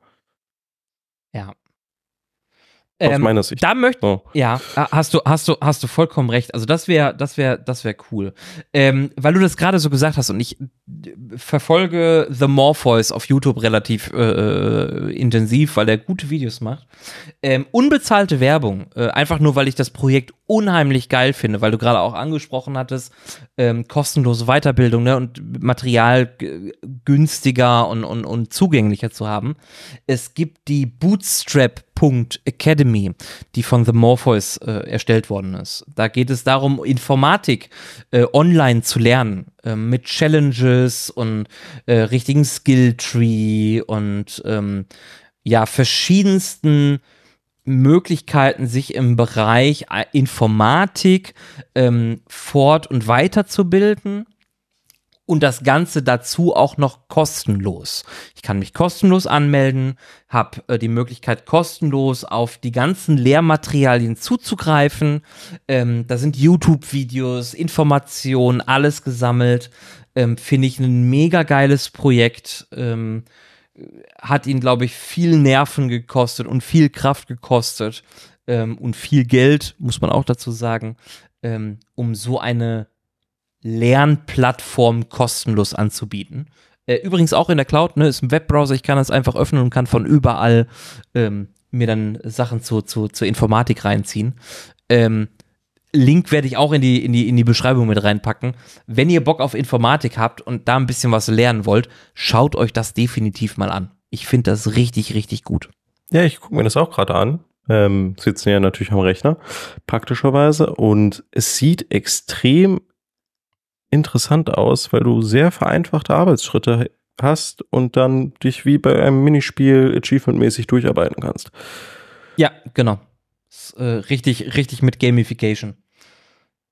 Ja. Aus ähm, meiner Sicht. Da möchte, oh. ja, hast du, hast du, hast du vollkommen recht. Also das wäre, das wäre, das wäre cool, ähm, weil du das gerade so gesagt hast und ich verfolge The Morpheus auf YouTube relativ äh, äh, intensiv, weil er gute Videos macht. Ähm, unbezahlte Werbung, äh, einfach nur, weil ich das Projekt unheimlich geil finde, weil du gerade auch angesprochen hattest, ähm, kostenlose Weiterbildung ne, und Material günstiger und, und, und zugänglicher zu haben. Es gibt die Bootstrap Academy, die von The Morpheus äh, erstellt worden ist. Da geht es darum, Informatik äh, online zu lernen, äh, mit Challenges und äh, richtigen Skilltree und ähm, ja, verschiedensten Möglichkeiten, sich im Bereich äh, Informatik ähm, fort- und weiterzubilden und das Ganze dazu auch noch kostenlos. Ich kann mich kostenlos anmelden, habe äh, die Möglichkeit, kostenlos auf die ganzen Lehrmaterialien zuzugreifen. Ähm, da sind YouTube-Videos, Informationen, alles gesammelt. Ähm, Finde ich ein mega geiles Projekt. Ähm, hat ihn, glaube ich, viel Nerven gekostet und viel Kraft gekostet ähm, und viel Geld, muss man auch dazu sagen, ähm, um so eine Lernplattform kostenlos anzubieten. Äh, übrigens auch in der Cloud, ne, ist ein Webbrowser, ich kann das einfach öffnen und kann von überall ähm, mir dann Sachen zu, zu, zur Informatik reinziehen. Ähm, Link werde ich auch in die, in, die, in die Beschreibung mit reinpacken. Wenn ihr Bock auf Informatik habt und da ein bisschen was lernen wollt, schaut euch das definitiv mal an. Ich finde das richtig, richtig gut. Ja, ich gucke mir das auch gerade an. Ähm, sitzen ja natürlich am Rechner, praktischerweise. Und es sieht extrem interessant aus, weil du sehr vereinfachte Arbeitsschritte hast und dann dich wie bei einem Minispiel achievementmäßig durcharbeiten kannst. Ja, genau. Ist, äh, richtig, richtig mit Gamification.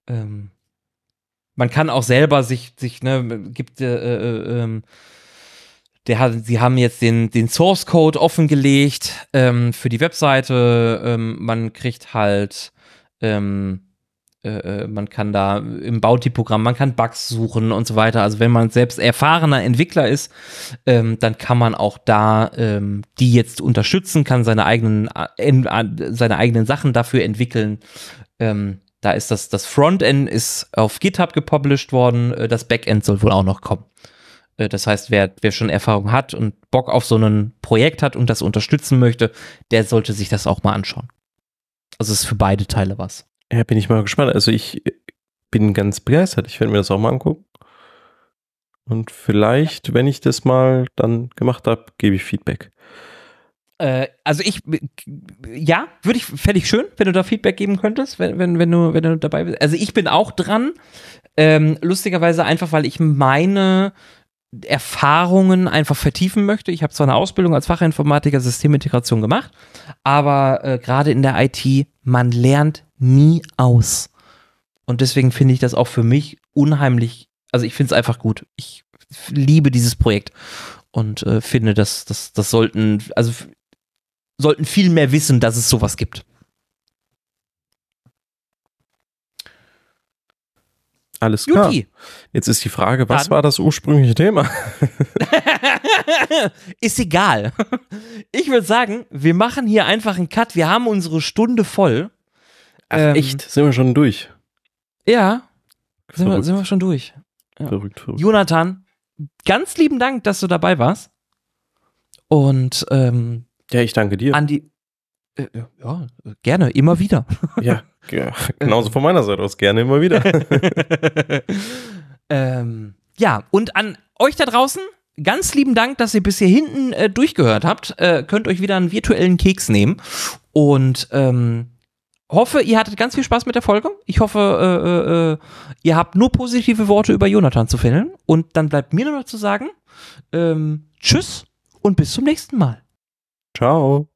Ähm, man kann auch selber sich, sich ne, gibt, äh, äh, ähm, der hat, sie haben jetzt den, den Source Code offengelegt ähm, für die Webseite. Ähm, man kriegt halt, ähm, äh, äh, man kann da im Bounty-Programm, man kann Bugs suchen und so weiter. Also wenn man selbst erfahrener Entwickler ist, ähm, dann kann man auch da ähm, die jetzt unterstützen, kann seine eigenen, äh, seine eigenen Sachen dafür entwickeln. Ähm, da ist das, das Frontend ist auf GitHub gepublished worden, äh, das Backend soll wohl auch noch kommen. Äh, das heißt, wer, wer schon Erfahrung hat und Bock auf so ein Projekt hat und das unterstützen möchte, der sollte sich das auch mal anschauen. Also es ist für beide Teile was. Ja, bin ich mal gespannt. Also ich bin ganz begeistert. Ich werde mir das auch mal angucken. Und vielleicht, wenn ich das mal dann gemacht habe, gebe ich Feedback. Äh, also ich, ja, würde ich, fände ich schön, wenn du da Feedback geben könntest, wenn, wenn, wenn, du, wenn du dabei bist. Also ich bin auch dran. Ähm, lustigerweise einfach, weil ich meine Erfahrungen einfach vertiefen möchte. Ich habe zwar eine Ausbildung als Fachinformatiker Systemintegration gemacht, aber äh, gerade in der IT, man lernt nie aus. Und deswegen finde ich das auch für mich unheimlich, also ich finde es einfach gut. Ich liebe dieses Projekt und äh, finde, dass das, das sollten, also sollten viel mehr wissen, dass es sowas gibt. Alles klar. Juti. Jetzt ist die Frage, was Dann. war das ursprüngliche Thema? ist egal. Ich würde sagen, wir machen hier einfach einen Cut. Wir haben unsere Stunde voll. Ach, ähm, echt? Sind wir schon durch? Ja. Sind wir, sind wir, schon durch. Ja. Verrückt, verrückt. Jonathan, ganz lieben Dank, dass du dabei warst. Und ähm, ja, ich danke dir. Andi, äh, ja, gerne, immer wieder. Ja, ja, genauso von meiner Seite aus, gerne immer wieder. ähm, ja, und an euch da draußen, ganz lieben Dank, dass ihr bis hier hinten äh, durchgehört habt. Äh, könnt euch wieder einen virtuellen Keks nehmen. Und ähm, hoffe, ihr hattet ganz viel Spaß mit der Folge. Ich hoffe, äh, äh, äh ihr habt nur positive Worte über Jonathan zu finden. Und dann bleibt mir nur noch zu sagen, ähm, tschüss und bis zum nächsten Mal. Ciao.